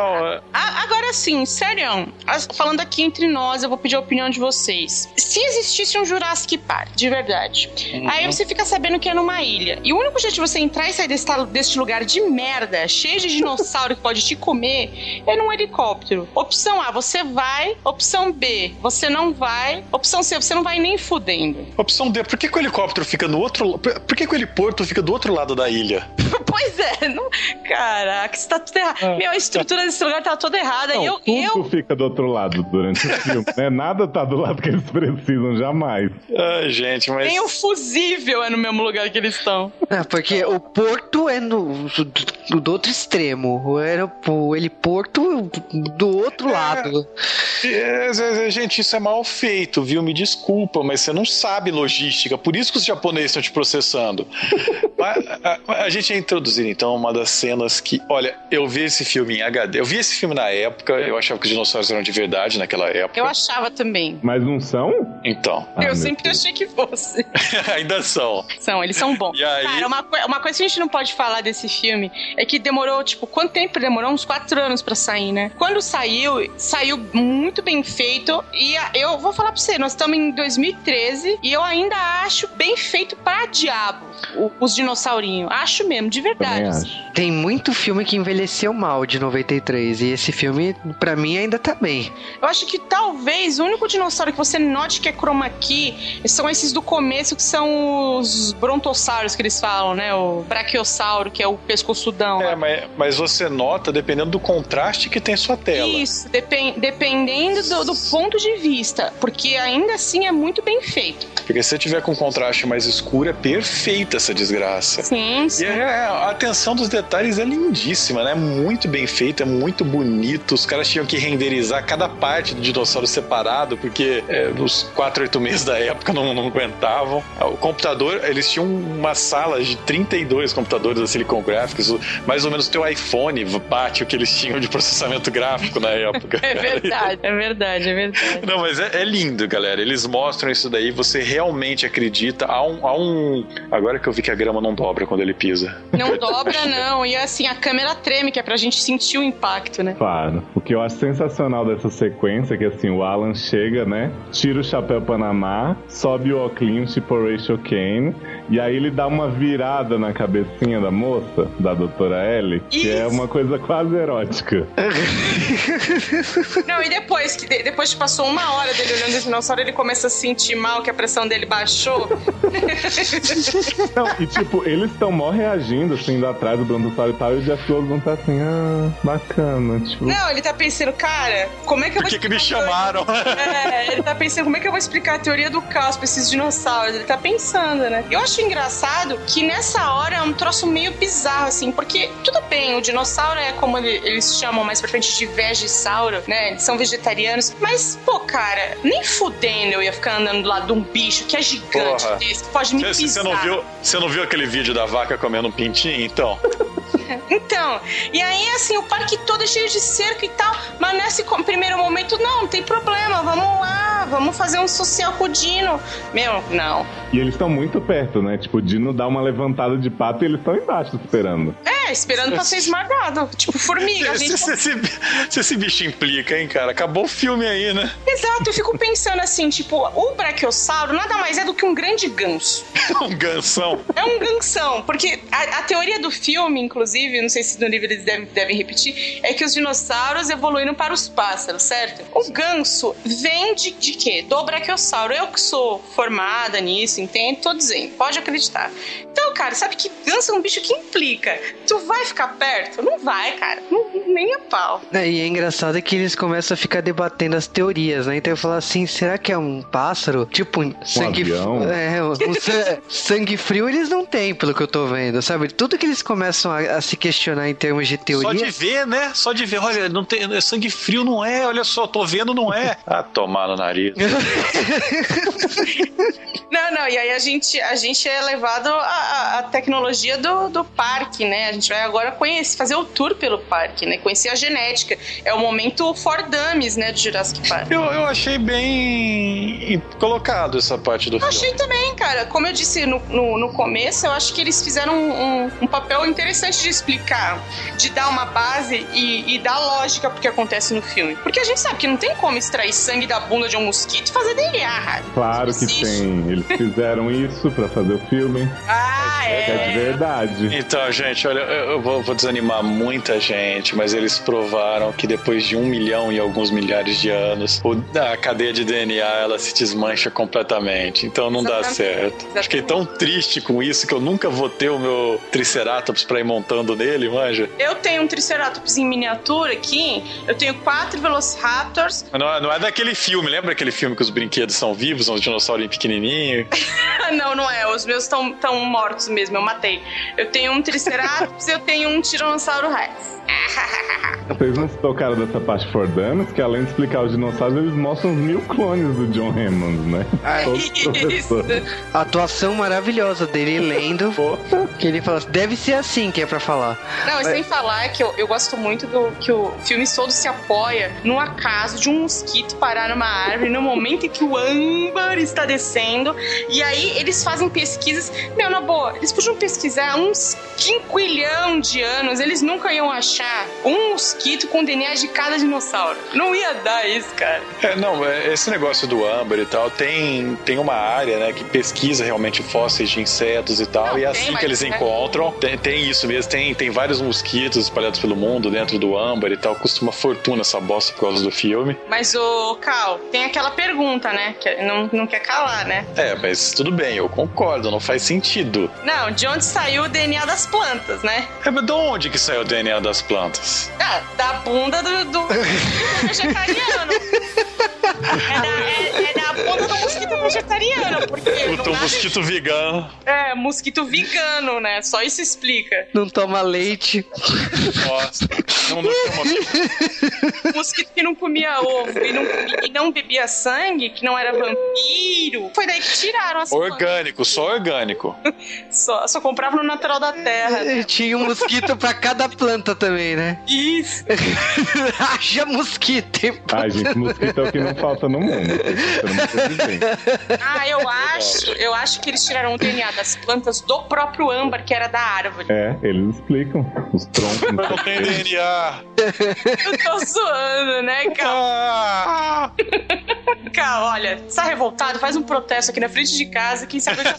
Ah, agora sim, sério, falando aqui entre nós, eu vou pedir a opinião de vocês. Se existisse um Jurassic Park, de verdade, aí você fica sabendo que é numa ilha, e o único jeito de você entrar e sair desse, deste lugar de merda, cheio de dinossauro que pode te comer, é num helicóptero. Opção A, você vai. Opção B, você não vai. Opção C, você não vai nem fudendo. opção D, por que, que o helicóptero fica no outro Por por que, que o heliporto fica do outro lado da ilha? pois é, não... caraca, isso tá tudo errado. Meu, a estrutura desse lugar tá toda errada. Não, e eu, tudo eu fica do outro lado durante o filme, né? Nada tá do lado que eles precisam, jamais. Ai, gente, mas. nem o fusível é no mesmo lugar que eles estão. Ah, porque o porto é no do, do outro extremo. O, aeroporto, o heliporto do outro lado. É, é, é, gente, isso é mal feito, viu? Me desculpa, mas você não sabe logística, por isso que os japoneses estão te processando. Mas, a, a- a gente ia introduzir então uma das cenas que, olha, eu vi esse filme em HD, eu vi esse filme na época, eu achava que os dinossauros eram de verdade naquela época. Eu achava também. Mas não são? Então, Ah, eu sempre Deus. achei que fosse. ainda são. São, eles são bons. E aí- Cara, uma, uma coisa que a gente não pode falar desse filme é que demorou, tipo, quanto tempo demorou? Uns quatro anos pra sair, né? Quando saiu, saiu muito bem feito. E a- eu vou falar pra você, nós estamos em 2013 e eu ainda acho bem feito pra diabo o- os dinossaurinhos. Acho mesmo, de verdade. Assim. tem muito filme que envelheceu mal de 93 e esse filme, para mim, ainda tá bem. Eu acho que talvez o único dinossauro que você note que é chroma key são esses do começo que são os brontossauros que eles falam, né? O brachiosauro, que é o pescoçudão. É, mas, mas você nota dependendo do contraste que tem sua tela. Isso, depen- dependendo do, do ponto de vista, porque ainda assim é muito bem feito. Porque se você tiver com contraste mais escuro, é perfeita essa desgraça. Sim, E sim. é- a atenção dos detalhes é lindíssima, né? Muito bem feita, é muito bonito. Os caras tinham que renderizar cada parte do dinossauro separado, porque é, nos 4, 8 meses da época não, não aguentavam. O computador, eles tinham uma sala de 32 computadores da Silicon Graphics, mais ou menos teu iPhone bate o que eles tinham de processamento gráfico na época. É verdade, é verdade, é verdade. Não, mas é, é lindo, galera. Eles mostram isso daí, você realmente acredita. Há um, há um. Agora que eu vi que a grama não dobra quando ele pisa. Não dobra, não. E assim, a câmera treme, que é pra gente sentir o impacto, né? Claro. O que eu acho sensacional dessa sequência é que assim, o Alan chega, né? Tira o chapéu Panamá, sobe o óculos tipo Rachel Kane, e aí ele dá uma virada na cabecinha da moça, da doutora Ellie, que é uma coisa quase erótica. Não, e depois que de- depois que passou uma hora dele olhando o dinossauro, ele começa a sentir mal que a pressão dele baixou. Não, e tipo, eles estão mó reagindo, assim, indo atrás do brontossauro e tal, e o Jeff Goldblum tá assim, ah, bacana, tipo... Não, ele tá pensando, cara, como é que eu Por vou que, que me chamaram? É, ele tá pensando como é que eu vou explicar a teoria do caos pra esses dinossauros. Ele tá pensando, né? Eu acho engraçado que nessa hora é um troço meio bizarro, assim, porque tudo bem, o dinossauro é como ele- eles chamam mais pra frente de vegisauro, né? Eles são vegetarianos. Mas, pô, cara, nem fudendo eu ia ficar andando do lado de um bicho que é gigante Porra. desse, que pode me Você pisar. você não, viu, você não viu aquele vídeo da vaca comendo um pintinho? Então, Então, e aí, assim, o parque todo é cheio de cerco e tal, mas nesse primeiro momento, não, não tem problema, vamos lá, vamos fazer um social com o Dino. Meu, não. E eles estão muito perto, né? Tipo, o Dino dá uma levantada de pato e eles estão embaixo esperando. É, esperando pra ser esmagado. Tipo, formiga. Se, gente... se esse, se esse bicho implica, hein, cara? Acabou o filme aí, né? Exato, eu fico pensando assim, tipo, o brachiosauro nada mais é do que um grande ganso. Um gansão. É um gansão, porque a, a teoria do filme, inclusive, não sei se no livro eles devem, devem repetir, é que os dinossauros evoluíram para os pássaros, certo? O ganso vem de, de quê? Do brachiosauro. Eu que sou formada nisso, entendo, tô dizendo, pode acreditar. Então, cara, sabe que ganso é um bicho que implica. Tu vai ficar perto? Não vai, cara. Não- nem a pau. É, E é engraçado que eles começam a ficar debatendo as teorias, né? Então eu falo assim, será que é um pássaro? Tipo, um sangue avião? É, um, um sa- sangue frio eles não têm, pelo que eu tô vendo, sabe? Tudo que eles começam a, a se questionar em termos de Só teoria. de ver, né? Só de ver. Olha, não tem, sangue frio não é. Olha só, tô vendo, não é. Ah, tomar no nariz. Não, não, e aí a gente, a gente é levado à, à tecnologia do, do parque, né? A gente vai agora conhecer, fazer o tour pelo parque, né? Conhecer a genética. É o momento for dummies, né, do Jurassic Park. Eu, eu achei bem colocado essa parte do Eu filme. achei também, cara. Como eu disse no, no, no começo, eu acho que eles fizeram um, um- um papel interessante de explicar, de dar uma base e, e dar lógica pro que acontece no filme. Porque a gente sabe que não tem como extrair sangue da bunda de um mosquito e fazer DNA, cara. Claro que tem. Eles fizeram isso pra fazer o filme. Ah, É de é. verdade. Então, gente, olha, eu vou, vou desanimar muita gente, mas eles provaram que depois de um milhão e alguns milhares de anos, o- a cadeia de DNA ela se desmancha completamente. Então não dá Exatamente. certo. Fiquei tão triste com isso que eu nunca vou ter o meu Triceratops pra ir montando nele, manja. Eu tenho um Triceratops em miniatura aqui, eu tenho quatro Velociraptors. Não é, não é daquele filme, lembra aquele filme que os brinquedos são vivos, uns dinossauros pequenininhos? não, não é, os meus estão tão mortos mesmo, eu matei. Eu tenho um Triceratops eu tenho um Tiranossauro Rex. Vocês não se tocaram dessa parte for Dummies, que além de explicar os dinossauros, eles mostram os mil clones do John Hammond, né? Todos os Isso. professores. A atuação maravilhosa dele lendo, que ele fala, deve ser assim que é pra falar. Não, e sem falar que eu, eu gosto muito do que o filme todo se apoia no acaso de um mosquito parar numa árvore no momento em que o âmbar está descendo. E aí eles fazem pesquisas. Meu, na boa, eles podiam pesquisar uns quinquilhão de anos, eles nunca iam achar achar um mosquito com DNA de cada dinossauro. Não ia dar isso, cara. É, não, é, esse negócio do âmbar e tal, tem, tem uma área, né, que pesquisa realmente fósseis de insetos e tal, Não, e é assim que eles né? encontram. Tem, tem isso mesmo, tem, tem vários mosquitos espalhados pelo mundo dentro do âmbar e tal. Custa uma fortuna essa bosta por causa do filme. Mas o Cal, tem aquela pergunta, né? Que não, não quer calar, né? É, mas tudo bem, eu concordo, não faz sentido. Não, de onde saiu o DNA das plantas, né? É, mas de onde que saiu o DNA das plantas? Ah, da bunda do, do vegetariano. É da, é- é da bunda do mosquito vegetariano, porque teu nasce- mosquito vegano. É, mosquito vegano, né? Só isso explica. Não toma leite. Nossa. Não, não chama Mosquito que não comia ovo e não, e não bebia sangue, que não era vampiro. Foi daí que tiraram as Orgânico, só orgânico. plantas. Só, só comprava no natural da terra. E Tinha um mosquito pra cada planta também, né? Isso. Haja mosquito, hein? Ai, gente, mosquito é o que não falta no mundo. Não. Ah, eu acho, eu acho que eles tiraram o DNA das plantas do próprio âmbar, que era da árvore. É, eles explicam. Os troncos. Mas não tem DNA. Eu tô zoando, né, Cal? Ah! Cal, olha, você tá revoltado? Faz um protesto aqui na frente de casa, quem sabe eu já...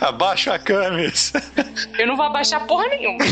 Abaixa a camis. Eu não vou abaixar porra nenhuma.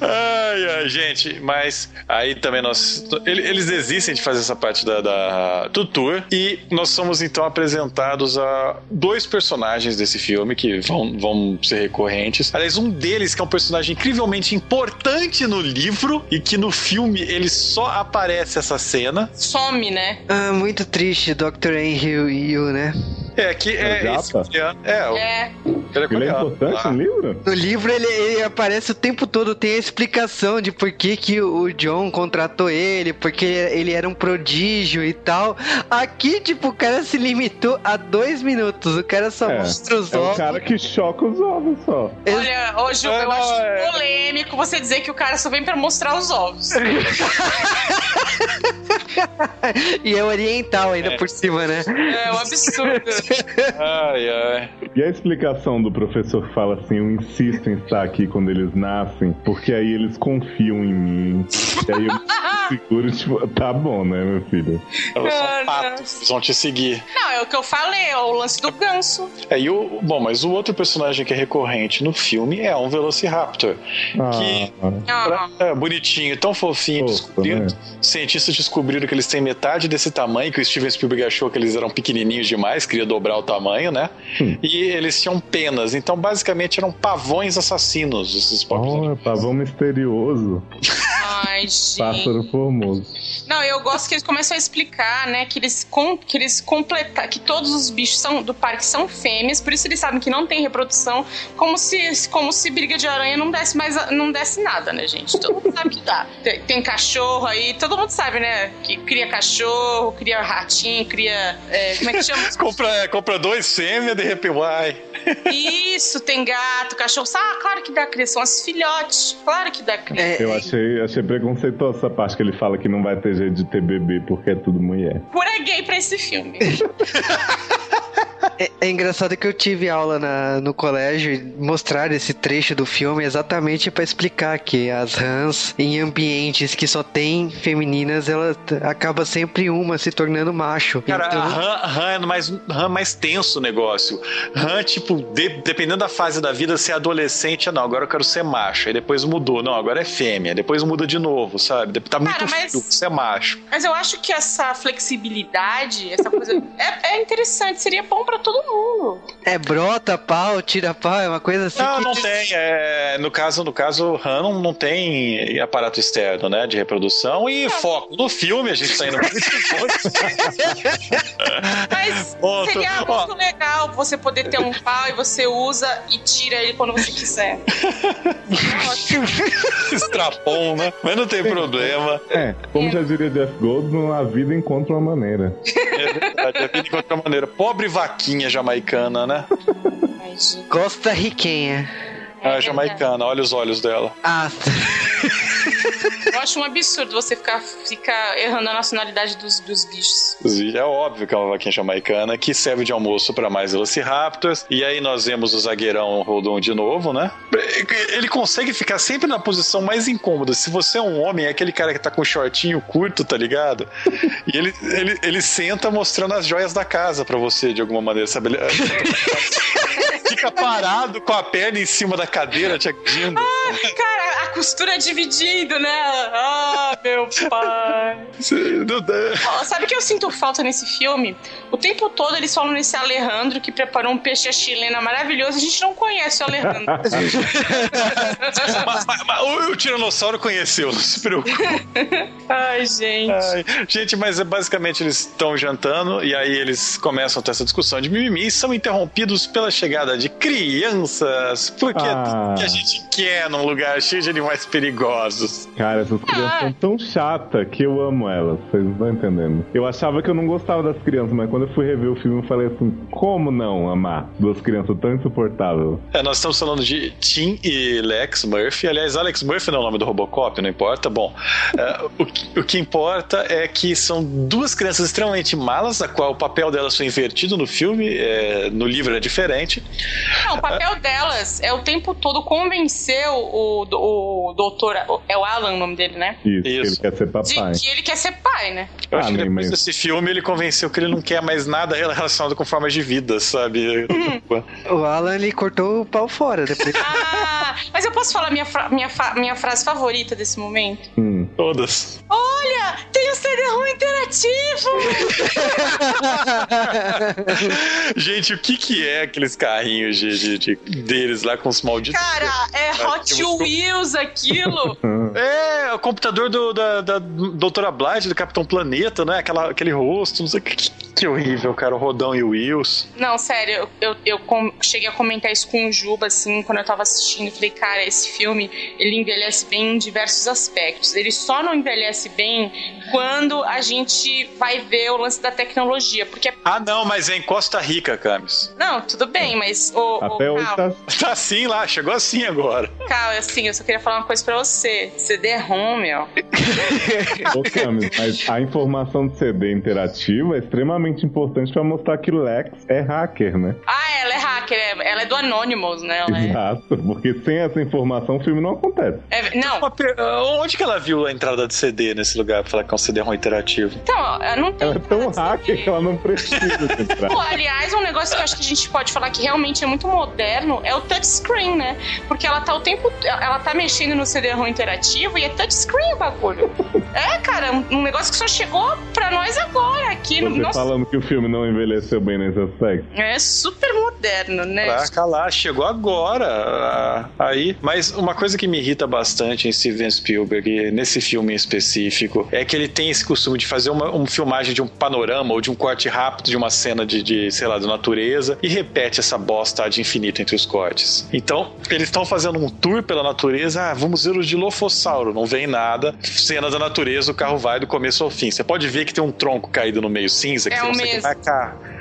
Ai, ai, gente, mas aí também nós. ele- Eles desistem de fazer essa parte da, da- do tour e nós somos então apresentados a dois personagens desse filme que vão, vão ser recorrentes. Aliás, um deles que é um personagem incrivelmente importante no livro e que no filme ele só aparece essa cena. Some, né? Ah, muito triste, Dr. Henry Yu, né? É, que é, É esse. É, o- É. ele é Ele é importante Ah. no livro? No livro ele, ele aparece o tempo todo, tem a explicação de por que, que o John contratou ele, porque ele era um prodígio e tal. Aqui, tipo, o cara se limitou a dois minutos. O cara só É, mostra os É o ovos. cara que choca os ovos só. Olha, ô Ju, É, eu não, acho é- polêmico você dizer que o cara só vem pra mostrar os ovos. e é oriental ainda É. por cima, né? É um absurdo. Ai, ai. E a explicação do professor que fala assim: eu insisto em estar aqui quando eles nascem, porque aí eles confiam em mim. E aí eu me seguro, tipo, tá bom, né, meu filho? Elas Ah, são patos, eles vão te seguir. Não, é o que eu falei, é o lance do ganso. É, e o, bom, mas o outro personagem que é recorrente no filme é um Velociraptor. Que Ah, é bonitinho, tão fofinho. Descobriram, né? Cientistas descobriram que eles têm metade desse tamanho, que o Steven Spielberg achou que eles eram pequenininhos demais, queria dobrar o tamanho, né? Hum. E eles tinham penas, então basicamente eram pavões assassinos, esses. Oh, pavão misterioso, ai, gente. pássaro formoso. Não, eu gosto que eles começam a explicar, né, que eles com, que eles completar, que todos os bichos são, do parque são fêmeas, por isso eles sabem que não tem reprodução, como se como se briga de aranha não desse mais não desse nada, né, gente? Todo mundo sabe que dá. Tem, tem cachorro aí, todo mundo sabe, né, que cria cachorro, cria ratinho, cria é, como é que chama? Compra, compra dois fêmeas, de repente, uai. Isso, tem gato, cachorro. Ah, claro que dá cria, são as filhotes. Claro que dá cria. É, Eu achei, achei preconceituosa essa parte que ele fala que não vai ter jeito de ter bebê porque é tudo mulher. Pura gay pra esse filme. É, é engraçado que eu tive aula na- no colégio e mostrar esse trecho do filme exatamente para explicar que as rãs em ambientes que só tem femininas, ela acaba sempre uma se tornando macho. Cara, Então- a rã, rã é mais, rã é mais tenso o negócio. Rã, tipo, de- dependendo da fase da vida, ser adolescente, ah, não, agora eu quero ser macho. Aí depois mudou, não, agora é fêmea. Depois muda de novo, sabe? Tá muito Cara, mas- frio, você é macho. Mas eu acho que essa flexibilidade, essa coisa, é, é interessante, seria bom pra todo mundo. É brota pau, tira pau, é uma coisa assim Não, que... não tem. é, no caso, no caso, rã não, não tem aparato externo, né? De reprodução e foco. No filme a gente tá indo muito Mas Outro, seria ó. muito legal você poder ter um pau e você usa e tira ele quando você quiser. É. Estrapon, né? Mas não tem problema. É, como já diria Jeff Goldblum, a vida encontra uma maneira. É verdade, a vida de outra maneira. Pobre vaquinha jamaicana, né? Costa Riquenha. A jamaicana, olha os olhos dela. Ah, Eu acho um absurdo você ficar, ficar errando a nacionalidade dos, dos bichos. É óbvio que é uma vaquinha jamaicana que serve de almoço para mais Velociraptors. E aí nós vemos o zagueirão Rodon de novo, né? Ele consegue ficar sempre na posição mais incômoda. Se você é um homem, é aquele cara que tá com shortinho curto, tá ligado? E ele, ele, ele senta mostrando as joias da casa para você, de alguma maneira, sabe? Ele... Fica parado com a perna em cima da cadeira, te agindo. Ah, cara, a costura dividindo, né? Ah, meu pai. sabe o que eu sinto falta nesse filme? O tempo todo eles falam nesse Alejandro que preparou um peixe chilena maravilhoso. A gente não conhece o Alejandro. mas, mas, mas, o, o Tiranossauro conheceu, não se preocupe. Ai, gente. Ai, gente, mas é basicamente eles estão jantando e aí eles começam a ter essa discussão de mimimi e são interrompidos pela chegada de crianças. Porque ah. que a gente quer num lugar cheio de animais perigosos. Cara, essas crianças ah. são tão chatas que eu amo elas. Vocês não estão entendendo. Eu achava que eu não gostava das crianças, mas quando eu fui rever o filme, eu falei assim: como não amar duas crianças tão insuportáveis? É, nós estamos falando de Tim e Lex Murphy. Aliás, Alex Murphy não é o nome do Robocop, não importa. Bom, é, o, que, o que importa é que são duas crianças extremamente malas, a qual o papel delas foi invertido no filme, é, no livro é diferente. Não, o papel delas é o tempo todo convencer o, o, o doutor. É o Alan o nome dele, né? Isso, Isso. ele quer ser papai. De que ele quer ser pai, né? Eu ah, acho que depois mas... desse filme ele convenceu que ele não quer mais nada relacionado com formas de vida, sabe? o Alan ele cortou o pau fora depois. ah, mas eu posso falar minha, fra minha, minha frase favorita desse momento? Hum. Todas. Olha, tem o CD-ROM interativo! Gente, o que que é aqueles carrinhos de, de, de deles lá com os malditos? Cara, é Hot Wheels aquilo! é, o computador do, da, da Doutora Blight, do Capitão Planeta, né? Aquela, aquele rosto, não sei o que. Que horrível, cara, o Rodão e o Wills. Não, sério, eu, eu, eu com, cheguei a comentar isso com o Juba, assim, quando eu tava assistindo. Falei, cara, esse filme, ele envelhece bem em diversos aspectos. Ele só não envelhece bem quando a gente vai ver o lance da tecnologia, porque... Ah, não, mas é em Costa Rica, Camis. Não, tudo bem, mas... O, Até o, hoje tá... tá assim lá, chegou assim agora. Cara, assim, eu só queria falar uma coisa pra você. CD-ROM, meu. Ô, Camis, mas a informação do CD interativo é extremamente importante para mostrar que Lex é hacker, né? Ah, ela é hacker, é, ela é do Anonymous, né? Ela é- Exato, é... porque sem essa informação o filme não acontece. É, não. Onde que ela viu a entrada de CD nesse lugar pra falar que é um CD-ROM interativo? Então, não tem. Ela é tão hacker que ela não precisa entrar. Pô, aliás, um negócio que eu acho que a gente pode falar que realmente é muito moderno é o touchscreen, né? Porque ela tá o tempo. Ela tá mexendo no CD-ROM interativo e é touchscreen o bagulho. é, cara, um negócio que só chegou pra nós agora aqui. Você no, falando que o filme não envelheceu bem nesse aspecto. É super moderno, né? Pra calar, chegou agora. Aí, mas uma coisa que me irrita bastante em Steven Spielberg, nesse filme específico, é que ele tem esse costume de fazer uma, uma filmagem de um panorama ou de um corte rápido de uma cena de, de sei lá, de natureza e repete essa bosta de infinito entre os cortes. Então, eles estão fazendo um tour pela natureza, ah, vamos ver o Dilofossauro, não vem nada, cena da natureza, o carro vai do começo ao fim. Você pode ver que tem um tronco caído no meio cinza, que é você não mesmo.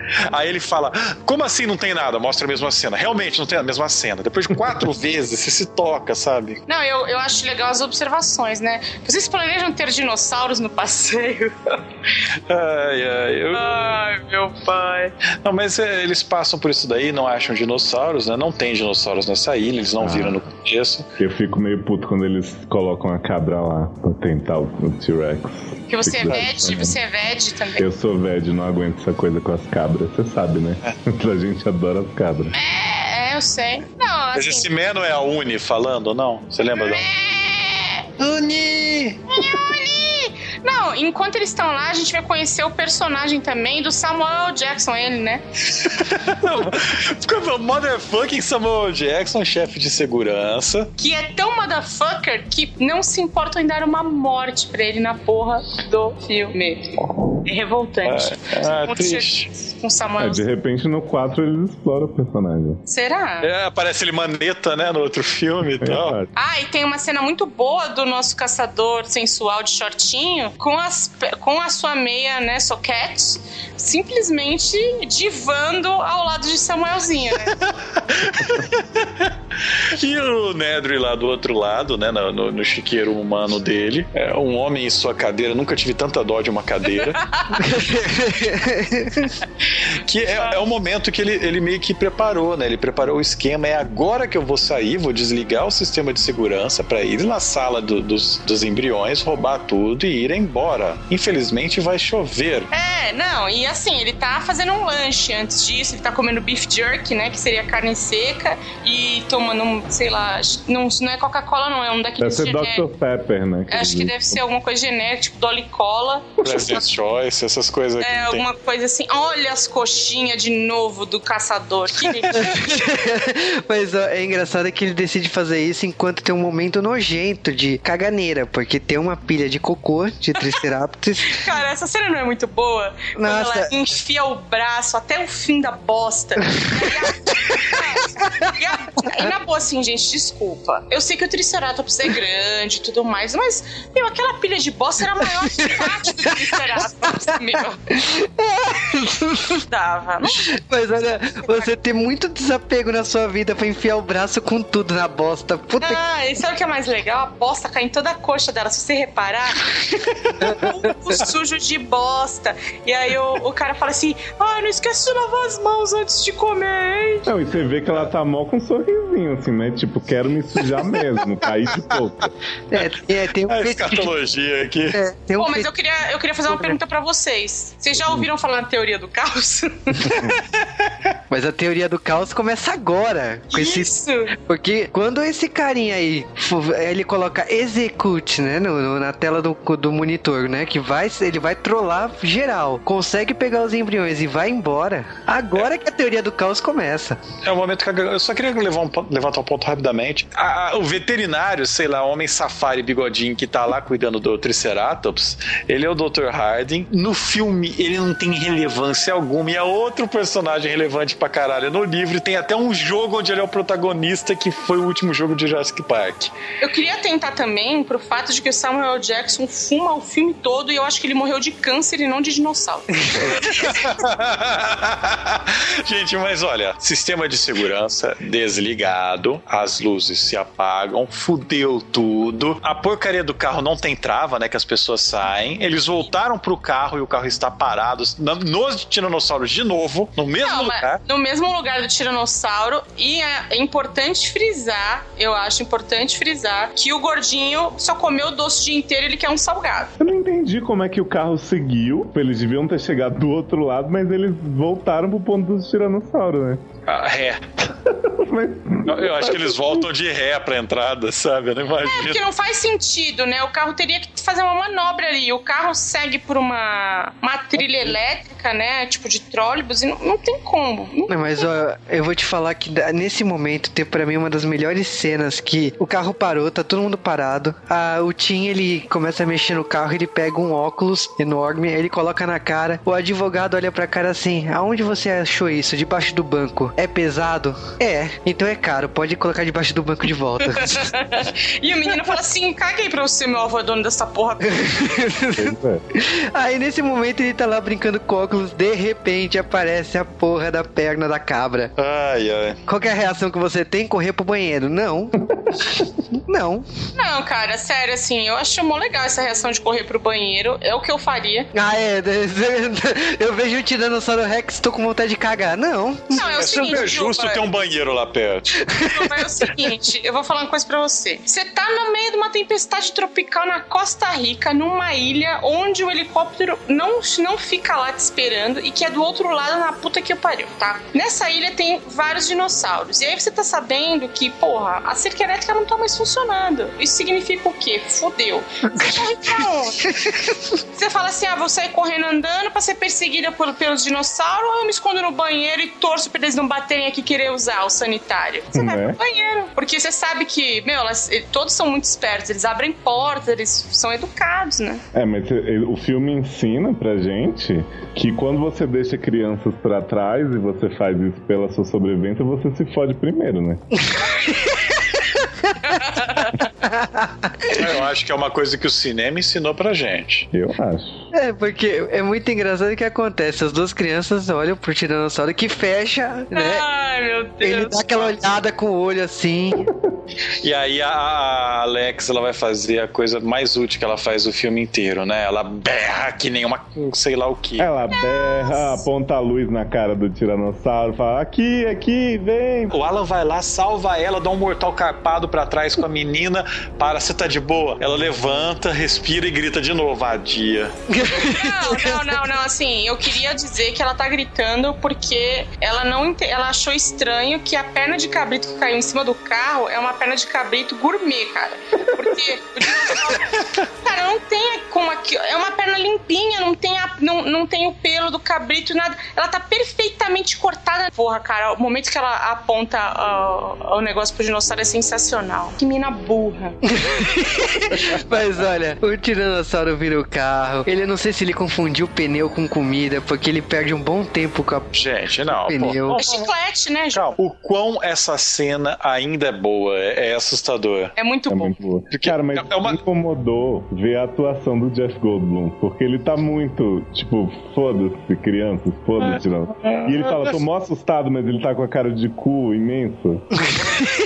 Aí ele fala: Como assim não tem nada? Mostra a mesma cena. Realmente não tem a mesma cena. Depois de quatro vezes, você se toca, sabe? Não, eu, eu acho legal as observações, né? Vocês planejam ter dinossauros no passeio? Ai, ai. Eu... Ai, meu pai. Não, mas é, eles passam por isso daí, não acham dinossauros, né? Não tem dinossauros nessa ilha, eles não ah, viram no começo. Eu fico meio puto quando eles colocam a cabra lá pra tentar o T-Rex. Que você é veg, você é veg também. Eu sou veg, não aguento essa coisa com as cabras, você sabe, né? É. a gente adora as cabras. É, é eu sei. Não, assim... Mas esse Man não é a Uni falando, não? Você lembra da... Uni! Uni! Não, enquanto eles estão lá, a gente vai conhecer o personagem também do Samuel Jackson, ele, né? motherfucking Samuel Jackson, chefe de segurança. Que é tão motherfucker que não se importa em dar uma morte pra ele na porra do filme. É revoltante. É, é triste. Com Samuel. É, de repente no 4 eles exploram o personagem. Será? É, aparece ele maneta, né, no outro filme e tal. Ah, e tem uma cena muito boa do nosso caçador sensual de shortinho com, as, com a sua meia, né, soquete, simplesmente divando ao lado de Samuelzinho, né? E o Nedry lá do outro lado, né, no, no, no chiqueiro humano dele, é um homem em sua cadeira, nunca tive tanta dó de uma cadeira. que é, é o momento que ele, ele meio que preparou, né? Ele preparou o esquema. É agora que eu vou sair, vou desligar o sistema de segurança para ir na sala do, dos, dos embriões, roubar tudo e ir embora. Infelizmente vai chover. É, não, e assim, ele tá fazendo um lanche antes disso, ele tá comendo beef jerky, né? Que seria carne seca, e tomando, um, sei lá, não, não é Coca-Cola, não, é um daqueles Deve ser. Dr. Pepper, né? Acho que deve ser alguma coisa genérica, tipo Dolly Cola. President's Choice, essas coisas É, não tem. alguma coisa assim. Olha as coxinhas de novo do caçador. Que Mas ó, é engraçado que ele decide fazer isso enquanto tem um momento nojento de caganeira, porque tem uma pilha de cocô de Triceratops. Cara, essa cena não é muito boa. Quando Nossa. ela enfia o braço até o fim da bosta. E, a- e a- e na boa, assim, gente, desculpa. Eu sei que o Triceratops é grande e tudo mais, mas, meu, aquela pilha de bosta era maior que o pátio do Triceratops, meu. Não dava. Não Mas olha, você tem muito desapego na sua vida pra enfiar o braço com tudo na bosta. Puta que. Ah, e sabe o que é mais legal? A bosta cai em toda a coxa dela. Se você reparar, o sujo de bosta. E aí o, o cara fala assim: Ai, não esquece de lavar as mãos antes de comer, hein? Não, e você vê que ela tá mó com um sorrisinho, assim, né? Tipo, quero me sujar mesmo, cair de pouco. É, é, tem um A escatologia aqui. É, tem um Pô, mas eu queria, eu queria fazer uma pergunta pra vocês. Vocês já ouviram falar na teoria do caos? Mas a teoria do caos começa agora. Com esse... Isso! Porque quando esse carinha aí, fu- ele coloca execute, né, no, no- na tela do, do monitor, né, que vai, ele vai trollar geral, consegue pegar os embriões e vai embora, agora que a teoria do caos começa. É o momento que eu eu só queria levar um levantar um ponto rapidamente. A- a- o veterinário, sei lá, homem safari bigodinho que tá lá cuidando do Triceratops, ele é o Dr. Harding. No filme, ele não tem relevância alguma e é outro personagem relevante pra caralho no livro. E tem até um jogo onde ele é o protagonista, que foi o último jogo de Jurassic Park. Eu queria tentar também pro fato de que o Samuel Jackson fuma o filme todo e eu acho que ele morreu de câncer e não de dinossauro. Gente, mas olha, sistema de segurança desligado, as luzes se apagam, fudeu tudo. A porcaria do carro não tem trava, né? Que as pessoas saem. Eles voltaram pro carro e o carro está parado nos tiranossauros de novo, no mesmo Não, lugar. no mesmo lugar do Tiranossauro. E é, é importante frisar, eu acho importante frisar, que o gordinho só comeu o doce o dia inteiro e ele quer um salgado. Eu não entendi como é que o carro seguiu. Eles deviam ter chegado do outro lado, mas eles voltaram pro ponto dos tiranossauros, né? Ah, ré. Eu, eu acho que eles voltam de ré pra entrada, sabe? Eu não imagino. Porque não faz sentido, né? O carro teria que fazer uma manobra ali. O carro segue por uma, uma trilha elétrica, né? Tipo de trólebus, e não, não tem como. Não- Não, mas ó, eu vou te falar que nesse momento tem pra mim uma das melhores cenas que o carro parou, tá todo mundo parado. Ah, o Tim ele começa a mexer no carro, ele pega um óculos enorme, ele coloca na cara. O advogado olha pra cara assim: "Aonde você achou isso? Debaixo do banco? É pesado? É. Então é caro. Pode colocar debaixo do banco de volta." e o menino fala assim: caguei pra você, meu avô é dono dessa porra. Aí nesse momento ele tá lá brincando com óculos, de repente aparece a porra da perna da cabra. Ai, ai. Qual que é a reação que você tem? Correr pro banheiro? Não. Não. Não, cara, sério, assim, eu acho mó legal essa reação de correr pro banheiro. É o que eu faria. Ah, é. Eu vejo o Tiranossauro Rex, tô com vontade de cagar. Não. Não, é o É seguinte. super justo ter um banheiro lá perto. Gilbert, é o seguinte, eu vou falar uma coisa pra você. Você tá no meio de uma tempestade tropical na Costa Rica, numa ilha onde o helicóptero não, não fica lá te esperando e que é do outro lado na puta que eu pariu, tá? Nessa ilha tem vários dinossauros. E aí você tá sabendo que, porra, a cerca elétrica não tá mais funcionando. Isso significa o quê? Fudeu. Você corre pra onde? Você fala assim: ah, vou sair correndo andando pra ser perseguida por, pelos dinossauros ou eu me escondo no banheiro e torço pra eles não baterem aqui querer usar o sanitário? Você vai Né? pro banheiro. Porque você sabe que, meu, elas, eh, todos são muito espertos, eles abrem portas, eles são educados, né? É, mas ele- o filme ensina pra gente que quando você deixa crianças pra trás e você faz isso pela sua sobrevivência, você se fode primeiro, né? Eu acho que é uma coisa que o cinema ensinou pra gente. Eu acho. É, porque é muito engraçado o que acontece. As duas crianças olham pro Tiranossauro que fecha, né? Ai, meu Deus. Ele dá aquela olhada com o olho assim. E aí a Alex ela vai fazer a coisa mais útil que ela faz o filme inteiro, né? Ela berra que nem uma sei lá o que. Ela berra, aponta a luz na cara do tiranossauro, fala: aqui, aqui, vem. O Alan vai lá, salva ela, dá um mortal carpado para trás com a menina. Para, você tá de boa? Ela levanta, respira e grita de novo, vadia. Não, não, não, não. Assim, eu queria dizer que ela tá gritando porque ela não ela achou estranho que a perna de cabrito que caiu em cima do carro é uma perna de cabrito gourmet, cara. Porque o dinossauro. cara, não tem como aqui. É uma perna limpinha, não tem, a, não, não tem o pelo do cabrito, nada. Ela tá perfeitamente cortada. Porra, cara, o momento que ela aponta uh, o negócio pro dinossauro é sensacional. Que mina burra. Mas olha, o tiranossauro vira o carro. Ele não sei se ele confundiu o pneu com comida, porque ele perde um bom tempo com a. Gente, não. Pneu. Pô. É chiclete, né? Calma. O quão essa cena ainda é boa, é, é assustador. É muito É bom. muito boa. Porque Cara, mas é uma- me incomodou ver a atuação do Jeff Goldblum, porque ele tá muito, tipo, foda-se, crianças, foda-se, não. E ele fala, tô mó assustado, mas ele tá com a cara de cu imenso.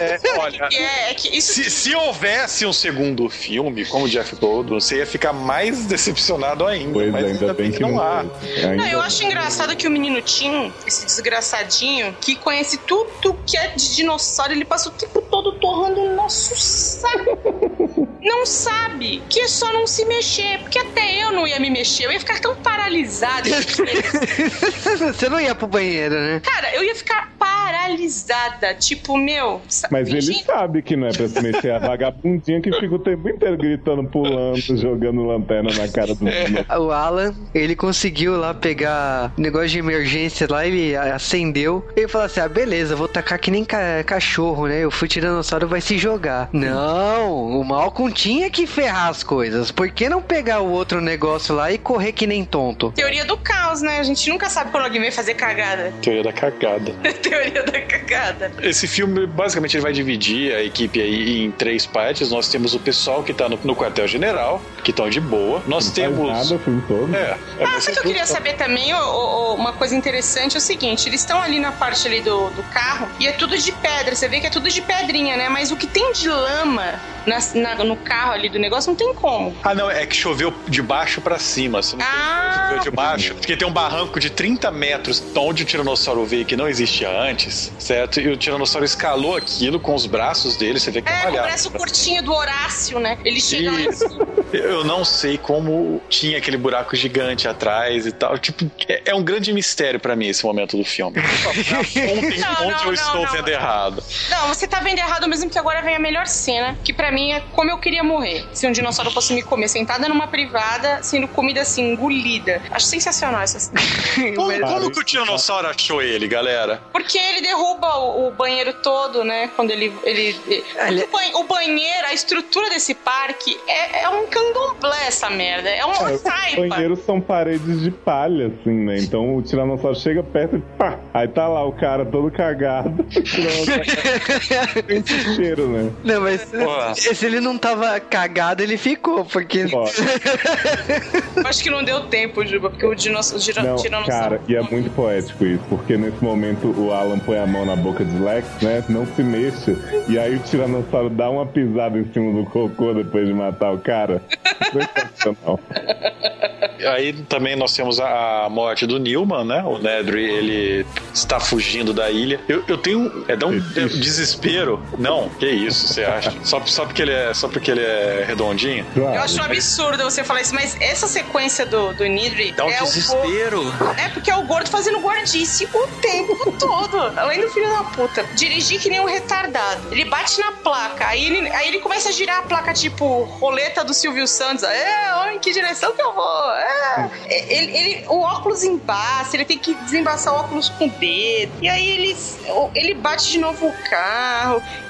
É, olha. É, é que isso Se, se houvesse um segundo filme como o Jeff Goldblum, você ia ficar mais decepcionado ainda. Pois mas ainda bem que não há. Ainda Não, eu acho engraçado que o menino Tim, esse desgraçadinho, que conhece tudo que é de dinossauro, ele passa o tempo todo torrando o nosso saco. Não sabe que é só não se mexer, porque até eu não ia me mexer, eu ia ficar tão paralisada. Você não ia pro banheiro, né? Cara, eu ia ficar paralisada, tipo, meu. Mas ele fingindo- sabe que não é pra se mexer. A vagabundinha que fica o tempo inteiro gritando, pulando, jogando lanterna na cara do O Alan, ele conseguiu lá pegar negócio de emergência lá, ele acendeu. Ele falou assim: ah, beleza, vou tacar que nem ca- cachorro, né? Eu fui tiranossauro, vai se jogar. Não, o Malcolm tinha que ferrar as coisas. Por que não pegar o outro negócio lá e correr que nem tonto? Teoria do caos, né? A gente nunca sabe quando alguém vai fazer cagada. Teoria da cagada. Teoria da cagada. Esse filme, basicamente, ele vai dividir a equipe aí em três partes. Nós temos o pessoal que tá no, no quartel-general, que estão de boa. Nós Não temos. faz nada o filme todo. É, é, Ah, o que eu queria saber também? Ô, ô, uma coisa interessante é o seguinte: eles estão ali na parte ali do, do carro e é tudo de pedra. Você vê que é tudo de pedrinha, né? Mas o que tem de lama na- na- no carro ali do negócio não tem como. Ah, não, é que choveu de baixo pra cima. Você não Ah. choveu de baixo. Porque tem um barranco de 30 metros onde o tiranossauro veio que não existia antes, certo? E o tiranossauro escalou aquilo com os braços dele. Você vê que é, É, malhado. parece o curtinho do Horácio, né? Ele chega lá em. Eu não sei como tinha aquele buraco gigante atrás e tal. Tipo, é, é um grande mistério pra mim esse momento do filme. Ontem, Não, onde não, eu não, estou vendo errado. Não, você tá vendo errado mesmo que agora vem a melhor cena, que pra mim é como eu queria morrer. Se um dinossauro fosse me comer sentada numa privada, sendo comida assim, engolida. Acho sensacional essa cena. Como, como que o tiranossauro achou ele, galera? Porque ele derruba o, o banheiro todo, né? Quando ele. ele, ele- Olha- o, ban- o banheiro, a estrutura desse parque é, é um candomblé, essa merda. É uma É, os taipa. banheiros são paredes de palha, assim, né? Então o tiranossauro chega perto e pá! Aí tá lá o cara todo cagado. O Sente cheiro, né? Não, mas Porra. se ele não tava cagado, ele ficou, porque. Acho que não deu tempo, Juba, porque o dinossauro. O não, tiranossauro. cara, e é muito poético isso, porque nesse momento o Alan põe a mão na boca de Lex, né? Não se mexe. E aí o tiranossauro dá uma pisada em cima do cocô depois de matar o cara. Sensacional. Aí também nós temos a, morte do Newman, né? O Nedry, ele está fugindo da ilha. Eu, eu tenho. É, dá um Fetiche. Desespero. Não, que isso, você acha? Só, só, porque ele é, só porque ele é redondinho? Eu acho um absurdo você falar isso, mas essa sequência do, do Nidri Dá um é desespero. o. É porque é o gordo fazendo gordice o tempo todo. Além do filho da puta. Dirigir que nem um retardado. Ele bate na placa, aí ele, aí ele começa a girar a placa tipo roleta do Silvio Santos. É, olha em que direção que eu vou. É. Ele, ele- o óculos embaça, ele tem que desembaçar o óculos com o dedo. E aí ele, ele bate de novo o carro.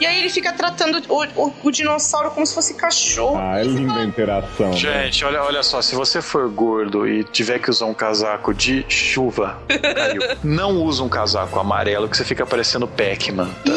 E aí ele fica tratando o, o- o dinossauro como se fosse cachorro. Ah, é linda a interação. né? Gente, olha, olha só, se você for gordo e tiver que usar um casaco de chuva, caiu. não usa um casaco amarelo que você fica parecendo Pac-Man. tá?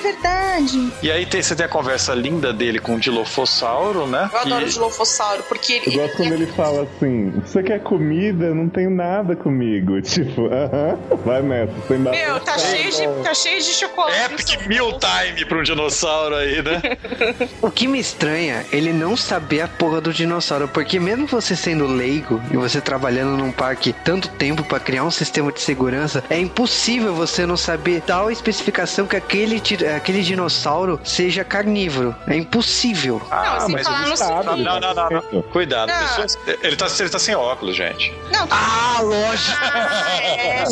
É verdade. E aí tem, você tem a conversa linda dele com o Dilofossauro, né? Eu adoro o Que- Dilofossauro, porque Eu ele. gosto quando ele fala assim: Você quer comida? Eu Não tenho nada comigo. Tipo, aham, vai nessa, sem dar. Meu, tá cheio de, tá cheio de chocolate. Epic meal time pra um dinossauro aí, né? O que me estranha, ele não saber a porra do dinossauro, porque mesmo você sendo leigo e você trabalhando num parque tanto tempo pra criar um sistema de segurança, é impossível você não saber tal especificação que aquele, aquele dinossauro seja carnívoro. É impossível. Não, sem mas ele sabe, Não, não, não, não. Cuidado, Não. pessoas- ele, tá, ele tá sem óculos, gente. Não, tá. Ah, lógico! Ah, é.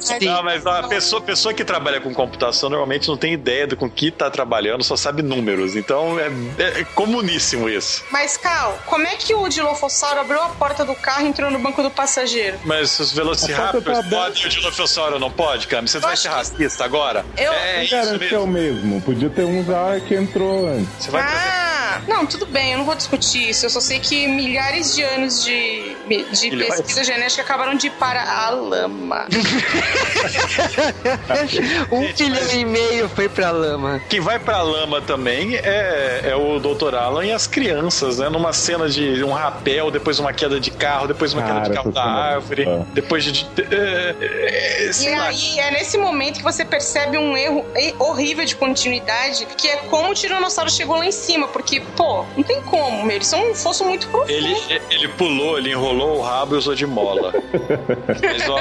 Sim. Não, mas a pessoa, pessoa que trabalha com computação normalmente não tem ideia do com que tá trabalhando, só sabe números. Então é, é comuníssimo isso. Mas, Cal, como é que o Dilofossauro abriu a porta do carro e entrou no banco do passageiro? Mas os Velociraptors tá podem e o Dilofossauro não pode, Cami? Você vai ser que- racista agora? Eu- É Quem que é o mesmo. mesmo? Podia ter um já que entrou antes. Você vai trazer Ah, não, tudo bem, eu não vou discutir isso. Eu só sei que milhares de anos de, de pesquisa genética acabaram de ir para a lama. um Gente, filho mas- e meio foi pra lama. Quem vai pra lama também é, é o Dr. Alan e as crianças, né? Numa cena de um rapel, depois uma queda de carro, depois uma queda de Cara, carro da é árvore, boa. depois de. de- é, é, E sei lá. aí é nesse momento que você percebe um erro e- horrível de continuidade, que é como o Tiranossauro chegou lá em cima, porque, pô, não tem como, meu, eles são um fosso muito profundo. Ele, ele pulou, ele enrolou o rabo e usou de mola. Mas, ó,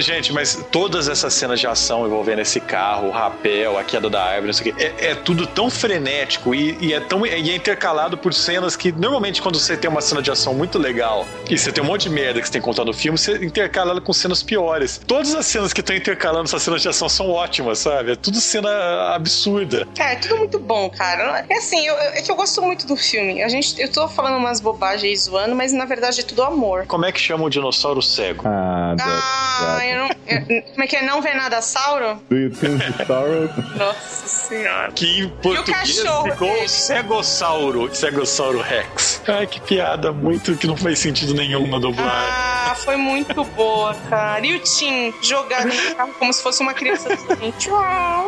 gente, mas todas essas cenas de ação envolvendo esse carro, o rapel, a queda da árvore, não sei o é, é tudo tão frenético e, e é tão e é intercalado por cenas que normalmente quando você tem uma cena de ação muito legal e você tem um monte de merda que você tem que contar no filme, você intercala ela com cenas piores. Todas as cenas que estão intercalando essas cenas de ação são ótimas, sabe? É tudo cena absurda. Cara, é tudo muito bom, cara. É assim, eu, é que eu gosto muito do filme. A gente, eu tô falando umas bobagens zoando, mas na verdade é tudo amor. Como é que chama o dinossauro cego? Ah, Ah, eu não. eu- como é que é? Não vê nada sauro? Do you think the sorrow? Nossa senhora. Que em português cachorro ficou dele? Cegossauro, Cegossauro Rex. Ai, que piada muito que não faz sentido nenhum na dublagem. Ah, foi muito boa, cara. E o Tim jogando no carro como se fosse uma criança doente.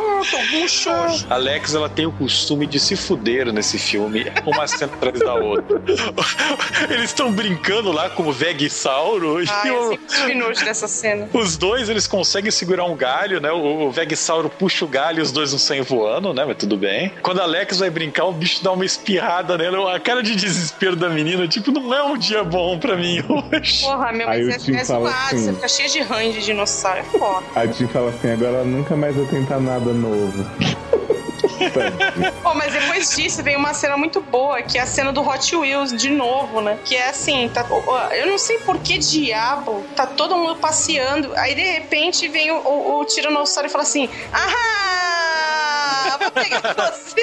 Ah, bucho. Alex, ela tem o costume de se fuder nesse filme, uma cena atrás da outra. Eles estão brincando lá com o Vegsauro Ai, e eu o- sempre nojo dessa cena. os dois eles conseguem segurar um galho, né? O, o Vegsauro puxa o galho e os dois não saem voando, né? Mas tudo bem. Quando a Alex vai brincar, o bicho dá uma espirrada nela. A cara de desespero da menina, tipo, não é um dia bom pra mim hoje. Porra, meu, Aí mas o Tim é, é fala zoado. assim- Você fica cheio de ranho de dinossauro. É foda. A Tim fala assim: agora ela nunca mais vai tentar nada novo. Pô, mas depois disso vem uma cena muito boa, que é a cena do Hot Wheels de novo, né? Que é assim, tá, eu não sei por que diabo, tá todo mundo passeando, aí de repente vem o, o, o Tiranossauro e fala assim, ah, vou pegar você.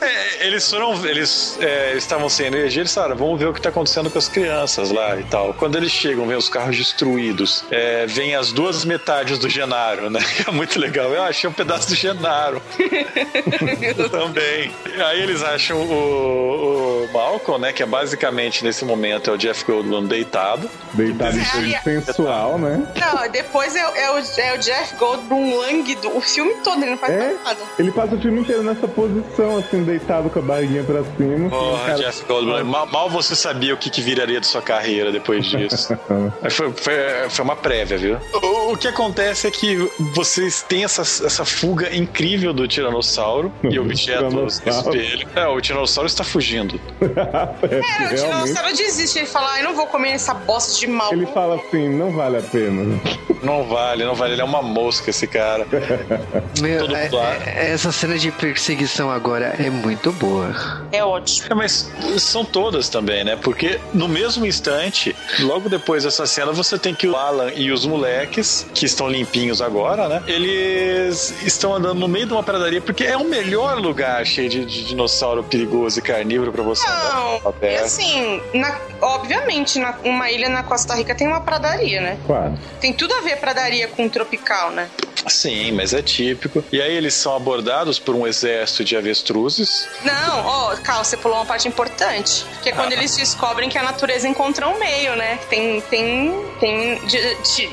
É, eles foram. Eles é, estavam sem energia, eles falaram, vamos ver o que tá acontecendo com as crianças lá e tal. Quando eles chegam, vem os carros destruídos, é, vem as duas metades do Genaro, né? É muito legal. Eu achei um pedaço do Genaro também. Aí eles acham o, o Malcolm, né? Que é basicamente nesse momento é o Jeff Goldblum deitado. Deitado em coisa sensual, né? Não, depois é, é o, é o Jeff Goldblum lânguido, o filme todo, ele não faz É? Nada. Ele passa o filme inteiro nessa posição, assim, deitado com a barriguinha pra cima. Porra, Cara, Jeff Goldblum. Mal, mal você sabia o que, que viraria de sua carreira depois disso. Foi, foi, foi uma prévia, viu? O, o que acontece é que vocês têm essa, essa fuga incrível do Tiranossauro e objetos no Tiranossauro. espelho. É, o Tiranossauro está fugindo. é, É, o. Tiranossauro desiste, ele fala, ai, não vou comer essa bosta de mal. Ele fala assim, não vale a pena. Não vale, não vale. Ele é uma mosca, esse cara. Meu, Todo é- claro. é- essa cena de perseguição agora é muito boa. É ótimo. É, mas são todas também, né? Porque no mesmo instante, logo depois dessa cena, você tem que o Alan e os moleques, que estão limpinhos agora, né? Eles estão andando no meio de uma pradaria, porque é o melhor lugar cheio de, de dinossauro perigoso e carnívoro pra você andar Não, na e assim, na- obviamente, na, uma ilha na Costa Rica tem uma pradaria, né? Claro. Tem tudo a ver pradaria com tropical, né? Sim, mas é típico. E aí eles são abordados por um exército de avestruzes. Não, ó, oh, Carl, você pulou uma parte importante. Que é quando ah. eles descobrem que a natureza encontrou um meio, né? Tem, tem, tem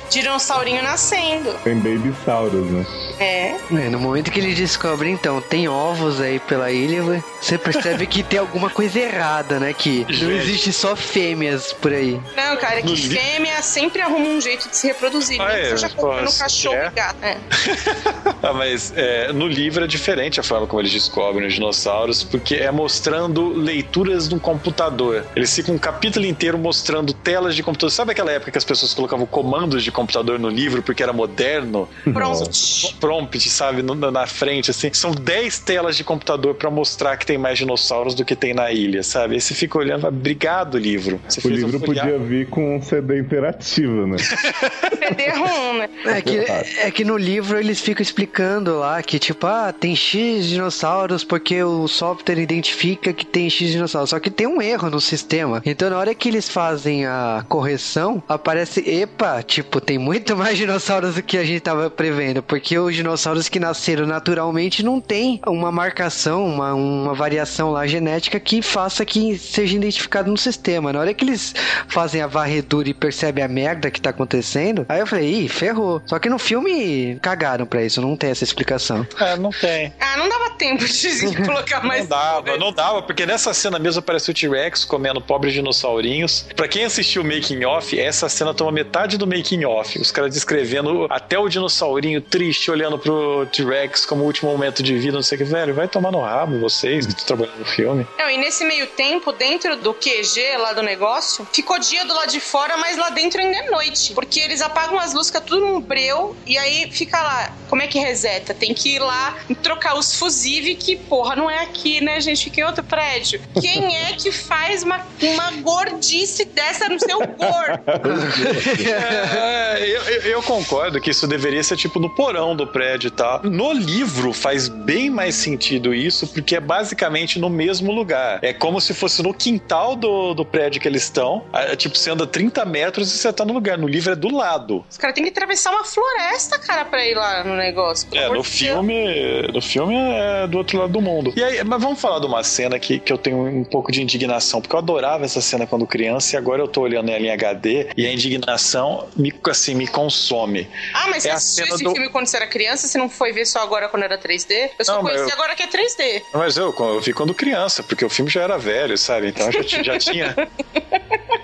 dinossaurinho nascendo. Tem babysaurus, né? É. é. No momento que eles descobrem, então, tem ovos aí pela ilha, você percebe que tem alguma coisa errada, né? Que não existe só fêmeas por aí. Não, cara, que fêmea sempre arruma um jeito de se reproduzir. Ah, é, seja comprando cachorro é. e gato. É. ah, mas é, no livro é diferente a forma como eles descobrem os dinossauros, porque é mostrando leituras no computador. Eles ficam um capítulo inteiro mostrando telas de computador. Sabe aquela época que as pessoas colocavam comandos de computador no livro porque era moderno? Prompt. Prompt, sabe? Na frente, assim. São 10 telas de computador para mostrar que tem mais dinossauros do que tem na ilha, sabe? Aí você fica olhando, obrigado, livro. Você o livro podia vir com um CD interativo, né? CD-ROM, né? É que, é que no livro eles ficam explicando lá que, tipo, ah, tem X dinossauros porque o software identifica que tem X dinossauros. Só que tem um erro no sistema. Então, na hora que eles fazem a correção, aparece, epa, tipo, tem muito mais dinossauros do que a gente tava prevendo. Porque os dinossauros que nasceram naturalmente não tem uma marcação, uma, uma variação lá genética que faça que seja identificado no sistema. Na hora que eles fazem a varredura e percebem a merda que tá acontecendo, aí eu falei, ih, ferrou. Só que no filme cagaram pra isso, não tem essa explicação. É, não tem. Ah, não dava tempo de colocar mais. não dava, não dava, porque nessa cena mesmo aparece o T-Rex comendo pobres dinossaurinhos. Pra quem assistiu o making off, essa cena toma metade do making off. Os caras descrevendo até o dinossaurinho triste olhando pro T-Rex como último momento de vida, não sei o que, velho, vai tomar no rabo vocês que estão trabalhando no filme. Não, e nesse meio tempo, dentro do QG lá do negócio, ficou dia do lado de fora, mas lá dentro ainda é noite. Porque eles apagam as luzes, fica tudo num breu, e aí fica lá. Como é que reseta? Tem que ir lá trocar os fusíveis, que porra, não é aqui, né, gente? Fica em outro prédio. Quem é que faz uma, uma gordice dessa no seu corpo? é, eu, eu, concordo que isso deveria ser tipo no porão do prédio, tá? No livro faz bem mais sentido isso, porque é basicamente no mesmo lugar. É como se fosse no quintal do, do prédio que eles estão. É, tipo, você anda 30 metros e você tá no lugar. No livro é do lado. Os caras têm que atravessar uma floresta, cara, pra ir lá no negócio. É, no filme. No filme é do outro lado do mundo. E aí, mas vamos falar de uma cena que, que eu tenho um pouco de indignação, porque eu adorava essa cena quando criança e agora eu tô olhando ela em HD e a indignação me, assim, me consome. Ah, mas é você assistiu esse do... filme quando você era criança? Você não foi ver só agora quando era 3D? Eu só não, conheci eu... agora que é 3D. Mas eu, eu vi quando criança, porque o filme já era velho, sabe? Então já, já tinha.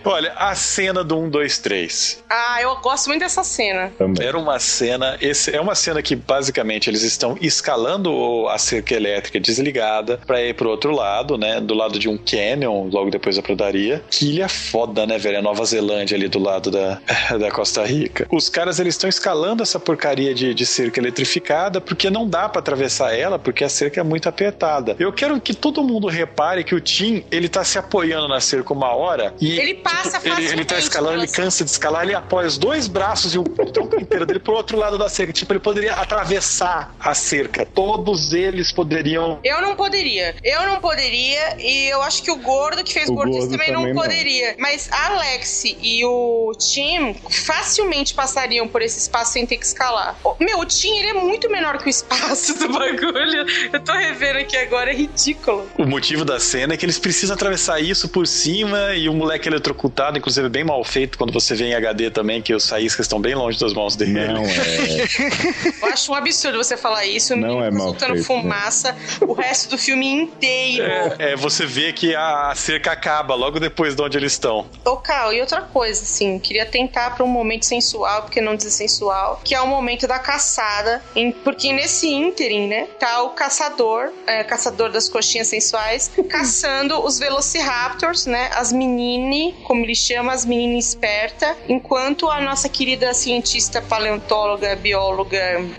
Olha, a cena do 1, 2, 3. Ah, eu gosto muito dessa cena. Também. Era uma cena. É uma cena que basicamente eles estão escalando a cerca elétrica desligada para ir pro outro lado, né? Do lado de um canyon, logo depois da pradaria. Que ilha foda, né, velho? A Nova Zelândia ali do lado da, da Costa Rica. Os caras eles estão escalando essa porcaria de, de cerca eletrificada porque não dá para atravessar ela porque a cerca é muito apertada. Eu quero que todo mundo repare que o Tim ele tá se apoiando na cerca uma hora e ele passa tipo, ele, ele tá escalando, ele cansa de escalar, ele apoia os dois braços e o tronco inteiro dele pro outro lado da cerca. Tipo, ele poderia atravessar a cerca. Todos eles poderiam. Eu não poderia. Eu não poderia. E eu acho que o gordo que fez o gordo também, também, não poderia. Não. Mas a Alex e o Tim facilmente passariam por esse espaço sem ter que escalar. Meu, o Tim ele é muito menor que o espaço do bagulho. Eu tô revendo aqui agora, é ridículo. O motivo da cena é que eles precisam atravessar isso por cima e o moleque eletrocutado, inclusive bem mal feito quando você vê em HD também, que os faíscas estão bem longe das mãos dele. Não é. Eu acho um absurdo você falar isso. Não é mal soltando feito, fumaça né? o resto do filme inteiro. É, é, você vê que a cerca acaba logo depois de onde eles estão. Ô, Cal, e outra coisa, assim, queria tentar para um momento sensual, porque não dizer sensual, que é o momento da caçada, em, porque nesse ínterim, né, tá o caçador, é, caçador das coxinhas sensuais, caçando os Velociraptors, né, as menine, como ele chama, as meninas esperta, enquanto a nossa querida cientista paleontóloga, bióloga,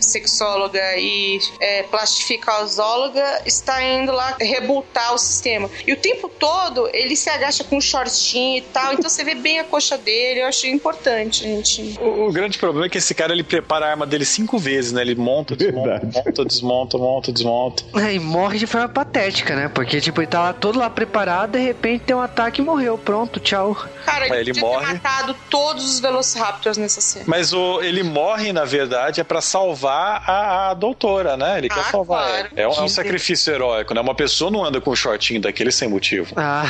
sexóloga e é, plastificosóloga está indo lá rebutar o sistema. E o tempo todo ele se agacha com um shortinho e tal, então você vê bem a coxa dele, eu achei importante, gente. O, o grande problema é que esse cara ele prepara a arma dele cinco vezes, né? Ele monta, desmonta, monta, desmonta, monta, desmonta. É, e morre de forma patética, né? Porque, tipo, ele tá lá todo lá preparado, de repente tem um ataque e morreu. Pronto, tchau. Cara, ele, Ele podia morre. ter matado todos os Velociraptors nessa cena. Mas o, ele morre, na verdade, é pra salvar a, a doutora, né? Ele quer Ah, salvar claro. ela. É um, é um sacrifício heróico, né? Uma pessoa não anda com um shortinho daquele sem motivo. Ah,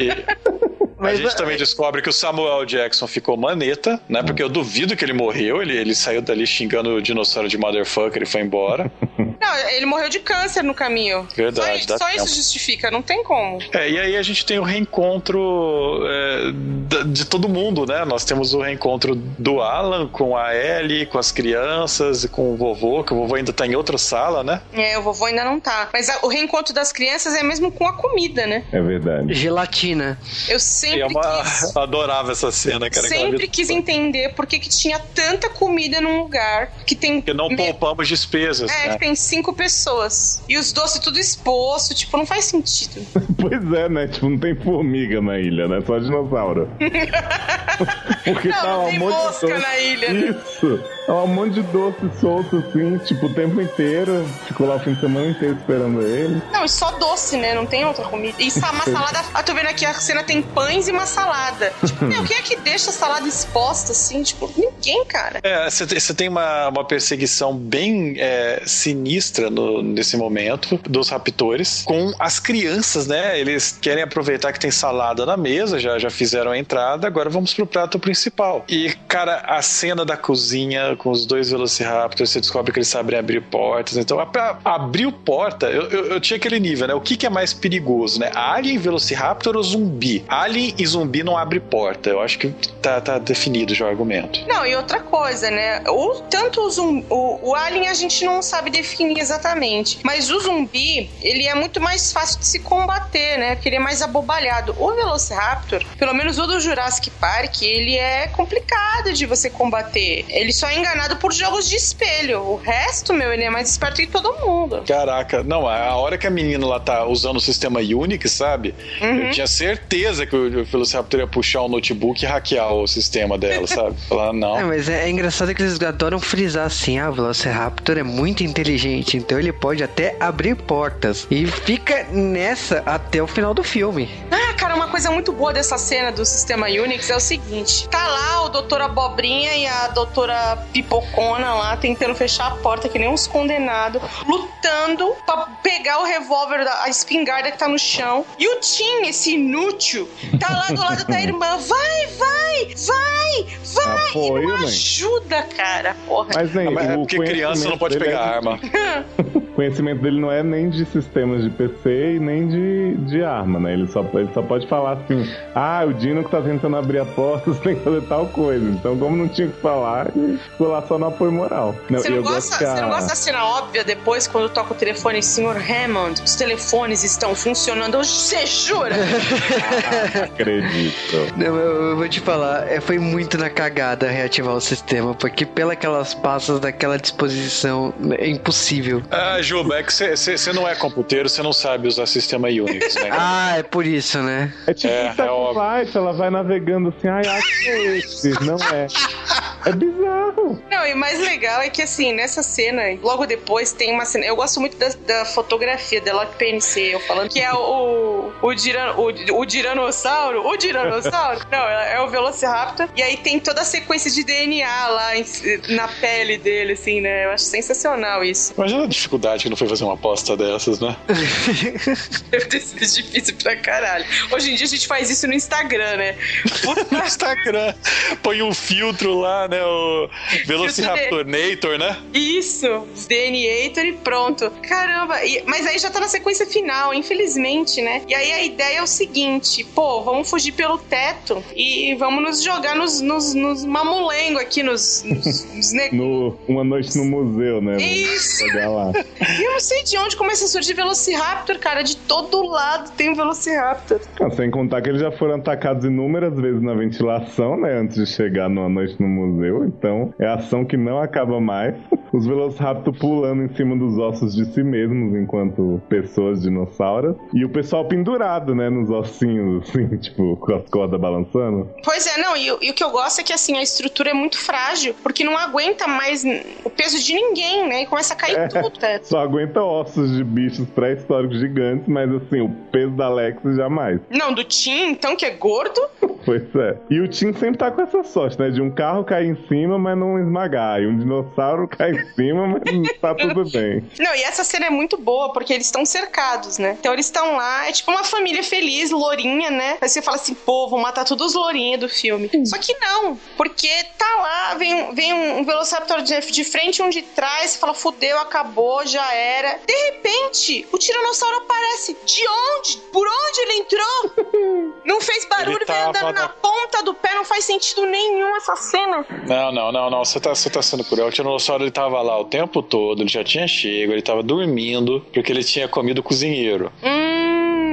E a mas gente também descobre que o Samuel Jackson ficou maneta, né? Porque eu duvido que ele morreu. Ele, ele saiu dali xingando o dinossauro de motherfucker e foi embora. Não, ele morreu de câncer no caminho. Verdade, Só, só isso justifica, não tem como. É, e aí a gente tem o reencontro é, de todo mundo, né? Nós temos o reencontro do Alan com a Ellie, com as crianças e com o vovô, que o vovô ainda tá em outra sala, né? É, o vovô ainda não tá. Mas a- o reencontro das crianças é mesmo com a comida, né? É verdade. gelatina. Eu sempre É uma... quis. Adorava essa cena, cara. Sempre quis entender por que, que tinha tanta comida num lugar que tem. Porque não me- poupamos despesas, É, né? que tem cinco pessoas. E os doces tudo exposto, tipo, não faz sentido. Pois é, né? Tipo, não tem formiga na ilha, né? Só dinossauro. Porque Não, tá não um tem monte de mosca doce. na ilha, né? Isso. Tá um monte de doce solto assim, tipo, o tempo inteiro. Ficou lá o fim de semana inteiro esperando ele. Não, e só doce, né? Não tem outra comida. E uma salada. Ah, tô vendo aqui, a cena tem pães e uma salada. Tipo, meu, quem é que deixa a salada exposta assim? Tipo, ninguém, cara. É, você tem- uma, uma perseguição bem é, sinistra no- nesse momento dos raptores com as crianças, né? Eles querem aproveitar que tem salada na mesa, já, já fizeram a entrada, agora vamos pro prato principal. E, cara, a cena da cozinha com os dois Velociraptors, você descobre que eles sabem abrir portas. Então, pra abrir porta, eu, eu, eu tinha aquele nível, né? O que, que é mais perigoso, né? Alien, Velociraptor ou zumbi? Alien e zumbi não abre porta. Eu acho que tá, tá definido já o argumento. Não, e outra coisa, né? O, tanto o, zum, o, o alien a gente não sabe definir exatamente. Mas o zumbi, ele é muito mais fácil de se combater, né? Porque ele é mais abobalhado. O Velociraptor, pelo menos o do Jurassic Park, ele é complicado de você combater. Ele só é enganado por jogos de espelho. O resto, meu, ele é mais esperto que todo mundo. Caraca, não, a a hora que a menina lá tá usando o sistema Unix, sabe? Uhum. Eu tinha certeza que o Velociraptor ia puxar o notebook e hackear o sistema dela, sabe? Falar, É, não. mas é, é engraçado que eles adoram frisar assim, ah, o Velociraptor é muito inteligente, então ele pode até abrir portas. E fica nessa até o final do filme. Ah, cara, uma coisa muito boa dessa cena do sistema Unix é o seguinte: tá lá o doutor Abobrinha e a doutora Pipocona lá tentando fechar a porta que nem uns condenados, lutando pra pegar o revólver, da, a espingarda que tá no chão. E o Tim, esse inútil, tá lá do lado da irmã. Vai, vai, vai, vai! Apoio, e não mãe. ajuda, cara, porra. Mas, nem, Mas é o porque criança não pode pegar é- arma. O conhecimento dele não é nem de sistemas de PC e nem de, de arma, né? Ele só, ele só pode falar assim: ah, o Dino que tá tentando abrir a porta, você tem que fazer tal coisa. Então, como não tinha o que falar, ele ficou lá só no apoio moral. Não, Você não, eu gosta, gosto que a- você não gosta da cena óbvia depois, quando toca o telefone, senhor Hammond, os telefones estão funcionando. Você jura? Acredito. Não, eu, eu vou te falar, é, foi muito na cagada reativar o sistema, porque pelas passas daquela disposição é impossível. Ah, Juba, é que você não é computeiro, você não sabe usar sistema Unix, né? Ah, é por isso, né? É tipo É, é, é óbvio. Ela vai navegando assim, ai, acho que é esse. Não é. É bizarro. Não, e o mais legal é que, assim, nessa cena, logo depois tem uma cena. Eu gosto muito da, da fotografia da Lock PNC, eu falando, que é o. O, diran, o, o Diranossauro. O Diranossauro? Não, é o Velociraptor. E aí tem toda a sequência de DNA lá em- na pele dele, assim, né? Eu acho sensacional isso. Imagina a dificuldade que não foi fazer uma aposta dessas, né? Deve ter sido difícil pra caralho. Hoje em dia a gente faz isso no Instagram, né? Puta No Instagram, põe um filtro lá, né? O Velociraptornator, né? Isso, DNAtor e pronto. Caramba, e- mas aí já tá na sequência final, infelizmente, né? E aí a ideia é o seguinte: pô, vamos fugir pelo teto e vamos nos jogar nos, nos, nos mamulengo aqui, nos, nos, nos ne- No, uma noite no museu, né? Isso. Eu não sei de onde começa a surgir Velociraptor, cara. De todo lado tem um Velociraptor. Não, sem contar que eles já foram atacados inúmeras vezes na ventilação, né? Antes de chegar numa noite no museu. Então, é ação que não acaba mais. Os Velociraptor pulando em cima dos ossos de si mesmos, enquanto pessoas dinossauras. E o pessoal pendurado, né? Nos ossinhos, assim, tipo, com as cordas balançando. Pois é, não, e, o- e o que eu gosto é que assim, a estrutura é muito frágil, porque não aguenta mais o peso de ninguém, né? E começa a cair É. tudo. Tá? Só aguenta ossos de bichos pré-históricos gigantes, mas assim, o peso da Alex jamais. Não, do Tim, então, que é gordo. Pois é. E o Tim sempre tá com essa sorte, né? De um carro cair em cima, mas não esmagar. E um dinossauro cai em cima, mas tá tudo bem. Não, e essa cena é muito boa, porque eles estão cercados, né? Então eles estão lá, é tipo uma família feliz, lourinha, né? Aí você fala assim, pô, vão matar todos os lourinhos do filme. Só que não, porque tá lá, vem, vem um Velociraptor de, de frente, um de trás, você fala, fudeu, acabou, já era. De repente, o Tiranossauro aparece. De onde? Por onde ele entrou? Não fez barulho, Ele veio andando na na- ponta do pé, não faz sentido nenhum essa cena. Não, não, não, não. Você tá, você tá sendo cruel. O Tiranossauro ele tava lá o tempo todo, ele já tinha chego, ele tava dormindo, porque ele tinha comido o cozinheiro. Hum,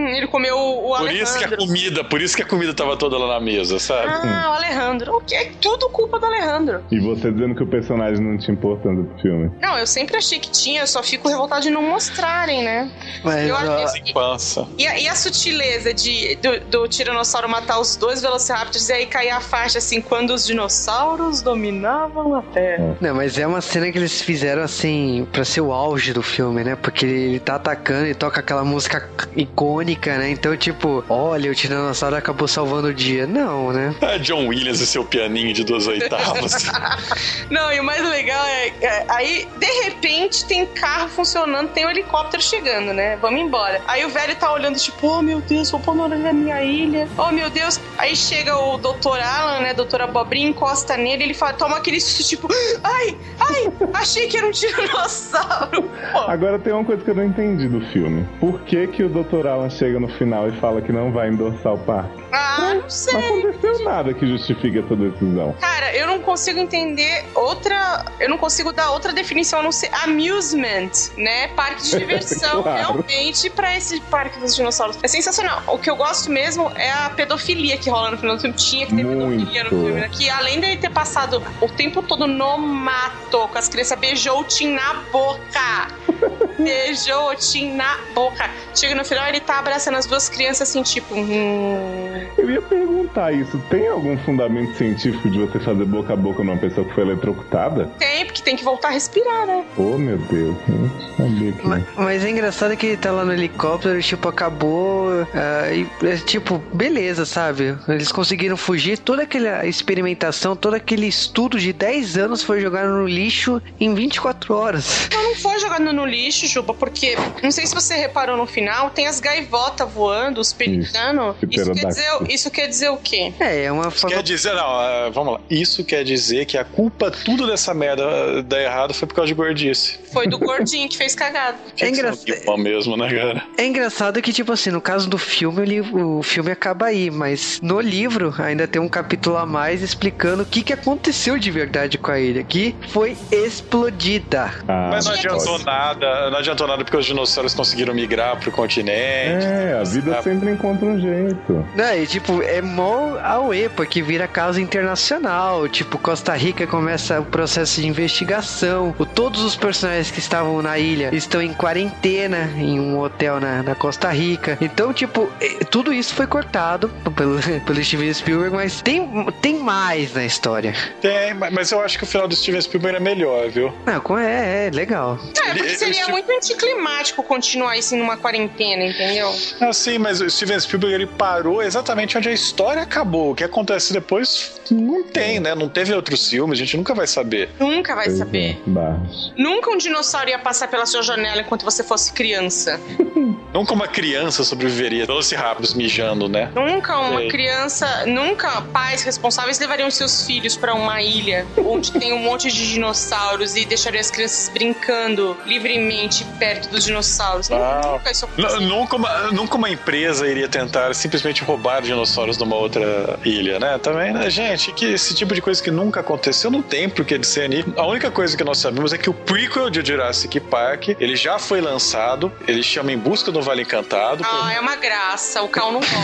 ele comeu o, o Por isso que a Alejandro. comida, por isso que a comida tava toda lá na mesa, sabe? Ah, o Alejandro. O que é tudo culpa do Alejandro. E você dizendo que o personagem não te importando do filme. Não, eu sempre achei que tinha, eu só fico revoltada de não mostrarem, né? Mas, Eu Sem pança. E a, e a sutileza de, do, do Tiranossauro matar os dois Velociraptors e aí cair a faixa assim, quando os dinossauros dominavam a Terra. Não, mas é uma cena que eles fizeram assim, pra ser o auge do filme, né? Porque ele tá atacando e toca aquela música icônica, né? Então, tipo, olha, o Tiranossauro acabou salvando o dia. Não, né? Ah, John Williams e seu pianinho de duas oitavas. Não, e o mais legal é, é, aí, de repente, tem carro funcionando, tem um helicóptero chegando, né? Vamos embora. Aí o velho tá olhando, tipo, oh meu Deus, vou pôr na minha ilha. Oh meu Deus. Aí chega o Dr. Alan, né? Doutor Abobrinha, encosta nele, ele fala, toma aquele susto, tipo, ai, ai, achei que era um tiranossauro. Pô, Agora tem uma coisa que eu não entendi do filme. Por que que o Dr. Alan chega no final e fala que não vai endossar o parque? ah, não Não sei. aconteceu nada que justifique essa decisão. Cara, eu não consigo entender outra. Eu não consigo dar outra definição a não ser amusement, né? Parque de diversão, Claro. realmente, pra esse parque dos dinossauros. É sensacional. O que eu gosto mesmo é a pedofilia que rola no final do filme. Tinha que ter Muito. pedofilia no filme, né? Que além dele ter passado o tempo todo no mato com as crianças, beijou o Tim na boca. Beijou o Tim na boca. Chega no final, ele tá abraçando as duas crianças assim, tipo. Hum... Eu ia perguntar isso. Tem algum fundamento científico de você fazer boca a boca numa pessoa que foi eletrocutada? Tem, porque tem que voltar a respirar, né? Oh, meu Deus. Não sabia que... Mas, mas é engraçado que ele tá lá no helicóptero, tipo, acabou. ah, e, é, tipo, beleza, sabe? Eles conseguiram fugir. Toda aquela experimentação, todo aquele estudo de 10 anos foi jogado no lixo em 24 horas. Não, não foi jogado no lixo, Juba, porque não sei se você reparou no final, tem as gaivotas voando, os pelicanos. Isso, Isso, quer dizer, pterodáctilo. isso quer dizer o quê? É, é uma Isso forma. quer dizer, não, ah, vamos lá. Isso quer dizer que a culpa, tudo dessa merda dar errado foi por causa de gordice. Foi do gordinho que fez cagada. Ser um engraçado. mesmo, né, cara? É engraçado que, tipo assim, no caso do filme, o, li- o filme acaba aí, mas no livro ainda tem um capítulo a mais explicando o que, que aconteceu de verdade com a ilha, que foi explodida. Ah, Mas não adiantou nada, não adiantou nada porque os dinossauros conseguiram migrar pro continente. É, a vida sabe? sempre encontra um jeito. Não, e tipo, é mó auê, porque vira causa internacional. Tipo, Costa Rica começa o processo de investigação. O, todos os personagens que estavam na ilha estão em quarentena em um hotel na, na Costa Rica. Então, tipo, eh, tudo isso foi cortado pelo, pelo Steven Spielberg, mas tem, tem mais na história. Tem, mas eu acho que o final do Steven Spielberg é melhor, viu? Não, com- é, é legal. É, porque seria ele- muito anticlimático continuar isso numa quarentena, entendeu? Ah, sim, mas o Steven Spielberg ele parou exatamente onde a história acabou. O que acontece depois não tem, né? Não teve outros filmes, a gente nunca vai saber. Nunca vai saber. é, Barros. Nunca um dinossauro ia passar pela sua janela enquanto você fosse criança. Não como uma criança sobreviveria. Velociraptors mijando, né? Nunca uma Sei. criança, nunca pais responsáveis levariam seus filhos pra uma ilha onde tem um monte de dinossauros e deixariam as crianças brincando livremente perto dos dinossauros. Ah. Nunca isso aconteceu. Nunca uma, nunca uma empresa iria tentar simplesmente roubar dinossauros de uma outra ilha, né? Também, né, gente? Que esse tipo de coisa que nunca aconteceu não tem por que de ser ali. A única coisa que nós sabemos é que o prequel de Jurassic Park, ele já foi lançado, ele chama Em Busca do Vale Encantado. Ah, é uma graça. O Cal não gosta.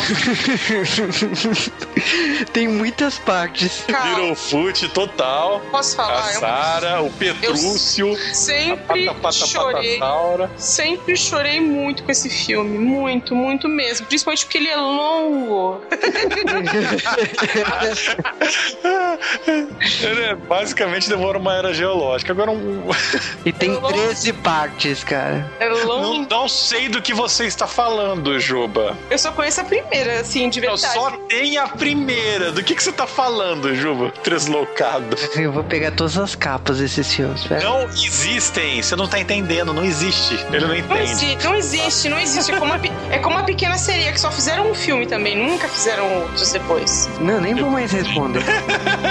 tem muitas partes. Cal, Little Foot total. posso A falar? Eu Sara, o Petrúcio, a sempre Pata Pata chorei. Sempre chorei muito com esse filme. Muito, muito mesmo. Principalmente porque ele é longo. Pô. Ele é, basicamente demora uma era geológica. Agora um. E tem Eu não- 13 partes, cara. É Não, longo. não sei do que você está falando, Juba. Eu só conheço a primeira, assim, de Não, verdade. só tem a primeira. Do que, que você tá falando, Juba? Treslocado. Eu vou pegar todas as capas desses filmes, velho. Não existem. Você não tá entendendo. Não existe. Ele não Não entende. existe, não existe, não existe. É como, a, pe- é como a pequena sereia, que só fizeram um filme também, nunca fizeram outros depois. Não, nem vou mais responder.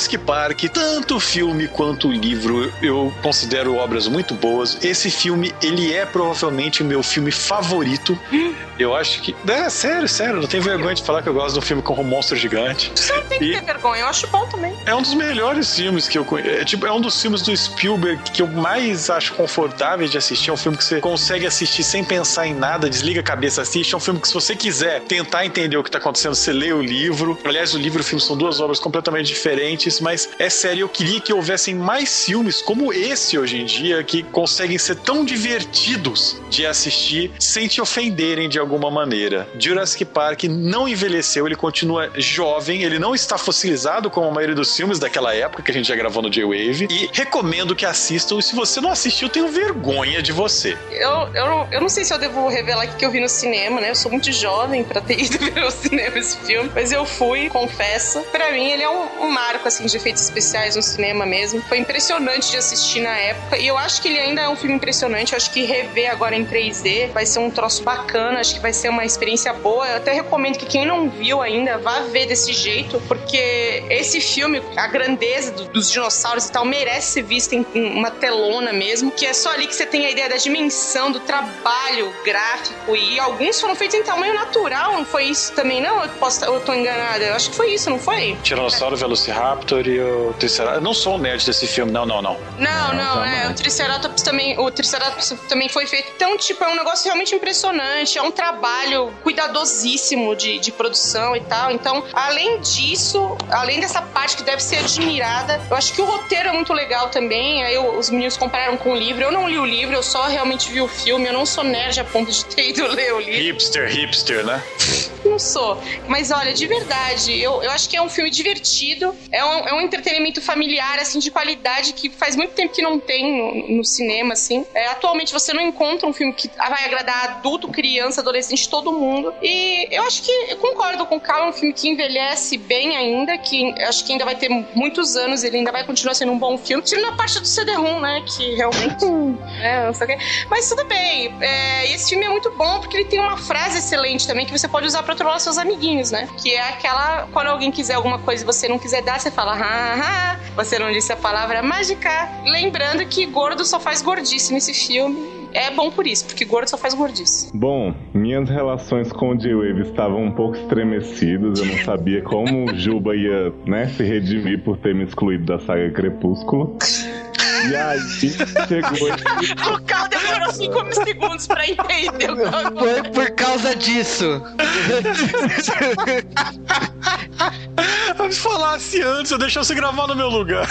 Jurassic Park, tanto o filme quanto o livro, eu considero obras muito boas. Esse filme, ele é provavelmente o meu filme favorito. Eu acho que. É, sério, sério, não tenho vergonha de falar que eu gosto de um filme com um monstro gigante. Você não tem que E- ter vergonha, eu acho bom também. É um dos melhores filmes que eu conheço. É, tipo, é um dos filmes do Spielberg que eu mais acho confortável de assistir. É um filme que você consegue assistir sem pensar em nada, desliga a cabeça, assiste. É um filme que, se você quiser tentar entender o que tá acontecendo, você lê o livro. Aliás, o livro e o filme são duas obras completamente diferentes, mas é sério, eu queria que houvessem mais filmes como esse hoje em dia que conseguem ser tão divertidos de assistir sem te ofenderem de alguma maneira. Jurassic Park não envelheceu, ele continua jovem, ele não está fossilizado como a maioria dos filmes daquela época que a gente já gravou no J-Wave. E recomendo que assistam. E se você não assistiu, tenho vergonha de você. Eu, eu, não- eu não sei se eu devo revelar aqui que eu vi no cinema, né? Eu sou muito jovem pra ter ido ver no cinema esse filme, mas eu fui, confesso. Pra mim, ele é um, um marco, assim, de efeitos especiais no cinema mesmo. Foi impressionante de assistir na época. E eu acho que ele ainda é um filme impressionante. Eu acho que rever agora em 3D vai ser um troço bacana. Acho que vai ser uma experiência boa. Eu até recomendo que quem não viu ainda vá ver desse jeito, porque esse filme, a grandeza do- dos dinossauros e tal, merece ser vista em em uma telona mesmo, que é só ali que você tem a ideia da dimensão, do trabalho gráfico. E alguns foram feitos em tamanho natural, não foi isso também, não? Eu, posso, eu tô enganada. Eu acho que foi isso, não foi? Tiranossauro, Velociraptor e o Triceratops. Eu não sou um nerd desse filme, não, não, não. Não, Não, não, é. O Triceratops também, o Triceratops também foi feito. Então, tipo, é um negócio realmente impressionante. É um trabalho cuidadosíssimo de, de produção e tal. Então, além disso, além dessa parte que deve ser admirada, eu acho que o roteiro é muito legal também. Aí eu- os meninos compararam com o livro. Eu não li o livro, eu só realmente vi o filme. Eu não sou nerd a ponto de ter ido ler o livro. Hipster, hipster, né? Não sou. Mas olha, de verdade, eu, eu acho que é um filme divertido. É um, é um entretenimento familiar, assim, de qualidade que faz muito tempo que não tem no, no cinema, assim. É, atualmente você não encontra um filme que vai agradar adulto, criança, adolescente, todo mundo. E eu acho que eu concordo com o Cal, é um filme que envelhece bem ainda, que acho que ainda vai ter muitos anos, ele ainda vai continuar sendo um bom filme. Tirando a parte do CD-ROM, né? Que realmente. é, não sei o quê. Mas tudo bem. É, esse filme é muito bom porque ele tem uma frase excelente também que você pode usar pra trollar seus amiguinhos, né? Que é aquela quando alguém quiser alguma coisa e você não quiser dar, você fala, ha, você não disse a palavra mágica. Lembrando que gordo só faz gordice nesse filme. É bom por isso, porque gordo só faz gordice. Bom, minhas relações com o J-Wave estavam um pouco estremecidas. Eu não sabia como o Juba ia né, se redimir por ter me excluído da saga Crepúsculo. E aí chegou O Cal demorou 5 segundos pra entender o que Foi por causa disso. Se falasse antes, eu deixasse gravar no meu lugar.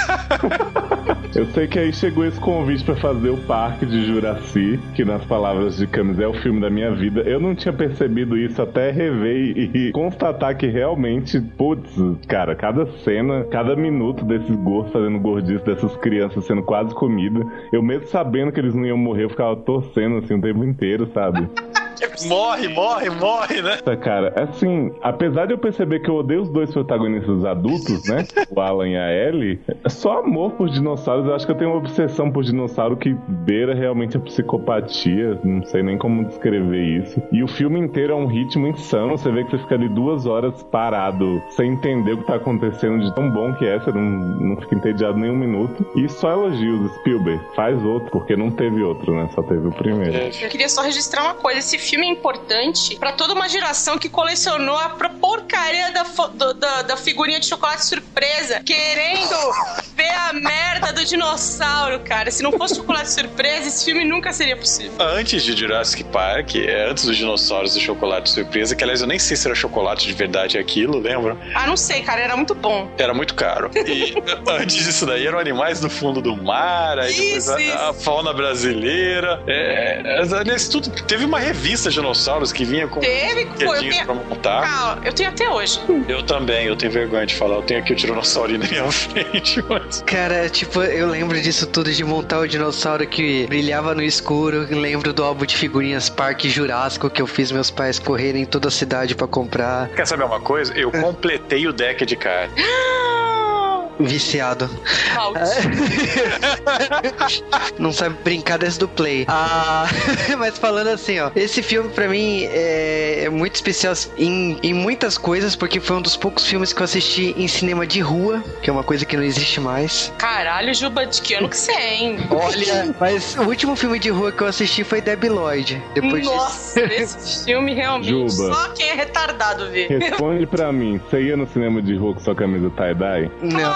Eu sei que aí chegou esse convite pra fazer o Parque de Juraci, que nas palavras de Camis é o filme da minha vida. Eu não tinha percebido isso até rever e constatar que realmente, putz, cara, cada cena, cada minuto desses gordos fazendo gordice, dessas crianças sendo quase comida, eu mesmo sabendo que eles não iam morrer, eu ficava torcendo assim o tempo inteiro, sabe? morre, morre, morre, né? Nossa, cara, assim, apesar de eu perceber que eu odeio os dois protagonistas adultos, né? O Alan e a Ellie, só amor por dinossauros. Eu acho que eu tenho uma obsessão por dinossauro que beira realmente a psicopatia. Não sei nem como descrever isso. E o filme inteiro é um ritmo insano. Você vê que você fica ali duas horas parado, sem entender o que tá acontecendo, de tão bom que é. Você não, não fica entediado nem um minuto. E só elogios, Spielberg. Faz outro, porque não teve outro, né? Só teve o primeiro. Eu queria só registrar uma coisa: esse filme é importante pra toda uma geração que colecionou a porcaria da, do- da, da figurinha de chocolate surpresa, querendo ver a merda do dinossauro, cara. Se não fosse chocolate surpresa, esse filme nunca seria possível. Antes de Jurassic Park, é, antes dos dinossauros do chocolate surpresa, que aliás eu nem sei se era chocolate de verdade aquilo, lembra? Ah, não sei, cara, era muito bom. Era muito caro. E antes disso daí eram animais do fundo do mar, aí depois Isso, isso. a, a fauna brasileira. É, é, nesse tudo, teve uma revista dinossauros que vinha com Teve, pô, eu brinquedinhos tenho. pra montar. Calma, eu tenho até hoje. Eu também, eu tenho vergonha de falar. Eu tenho aqui o tiranossaurinho na minha frente, mas... Cara, tipo, eu lembro disso tudo de montar o dinossauro que brilhava no escuro. Lembro do álbum de figurinhas Parque Jurássico que eu fiz meus pais correrem em toda a cidade pra comprar. Quer saber uma coisa? Eu completei o deck de cartas. Viciado. Não sabe brincar desse do Play. Ah, mas falando assim, ó. Esse filme pra mim é, é muito especial em, em muitas coisas, porque foi um dos poucos filmes que eu assisti em cinema de rua, que é uma coisa que não existe mais. Caralho, Juba, de que ano que você é, hein? Olha, mas o último filme de rua que eu assisti foi Debbie Lloyd. Depois disso. Nossa, esse filme realmente. Juba. Só quem é retardado vê. Responde pra mim, você ia no cinema de rua com sua camisa tie-dye? Não.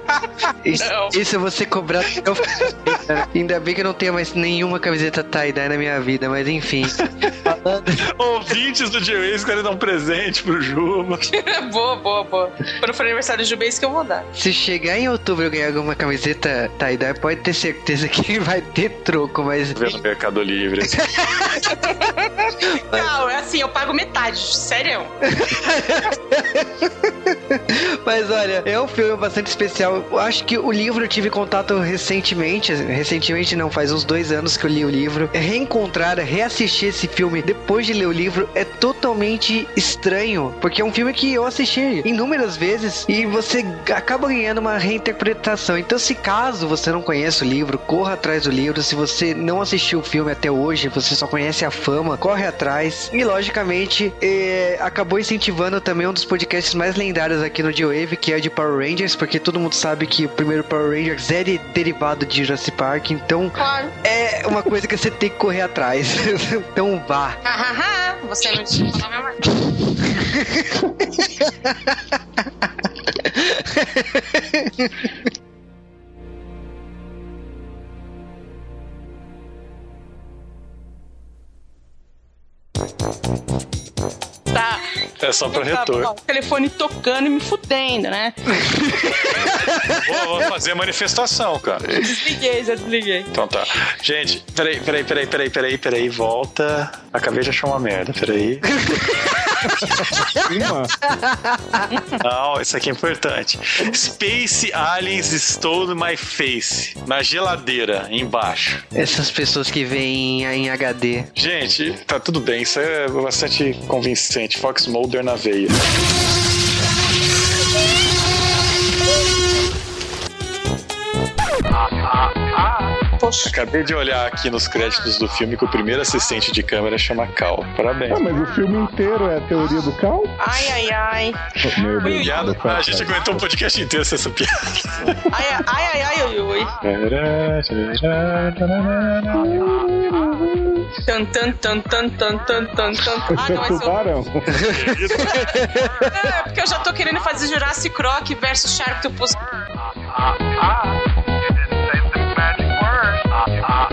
Isso, isso eu vou ser cobrado. até o fim, cara. Ainda bem que eu não tenho mais nenhuma camiseta tie-dye na minha vida, mas enfim. Ouvintes do J-Ways querem dar um presente pro Juba. boa, boa, boa. Quando for aniversário do Juba, isso que eu vou dar. Se chegar em outubro eu ganhar alguma camiseta tie-dye, pode ter certeza que vai ter troco, mas. Vê no Mercado Livre. Não, é assim, eu pago metade, sério. Mas olha, é um filme bastante especial. Acho que o livro eu tive contato recentemente. Recentemente não, faz uns dois anos que eu li o livro. Reencontrar, reassistir esse filme depois de ler o livro é totalmente estranho. Porque é um filme que eu assisti inúmeras vezes e você acaba ganhando uma reinterpretação. Então, se caso você não conhece o livro, corra atrás do livro. Se você não assistiu o filme até hoje, você só conhece a fama, corre atrás. E logicamente, é, acabou incentivando também um dos podcasts mais lendários aqui no G-Wave, que é de Power Rangers, porque todo mundo sabe que o primeiro Power Rangers é de- derivado de Jurassic Park, então Claro. é uma coisa que você tem que correr atrás. então vá. Você não te falou a mesma Tá. É só pra Tá, retorno. ó, o telefone tocando e me fudendo, né? Vou, vou fazer manifestação, cara. Desliguei, já desliguei. Então tá. Gente, peraí, peraí, peraí, peraí, peraí, peraí, volta. Acabei de achar uma merda, peraí. Não, isso aqui é importante. Space Aliens Stole My Face. Na geladeira, embaixo. Essas pessoas que veem em HD. Gente, tá tudo bem, isso é bastante convincente. Fox Mulder na veia. Acabei de olhar aqui nos créditos do filme que o primeiro assistente de câmera chama Cal. Parabéns. Ah, mas o filme inteiro é a teoria do cal? Ai, ai, ai. Meu Deus. Piada, a gente aguentou um podcast inteiro sem essa piada. Ai, ai, ai, ai, ui, ui. Tan, tan, tan, tan, tan, tan, tan, tan. Ah, não, é o... Tubarão. É, porque eu já tô querendo fazer Jurassic Rock versus Sharktopus. ah, ah, ah.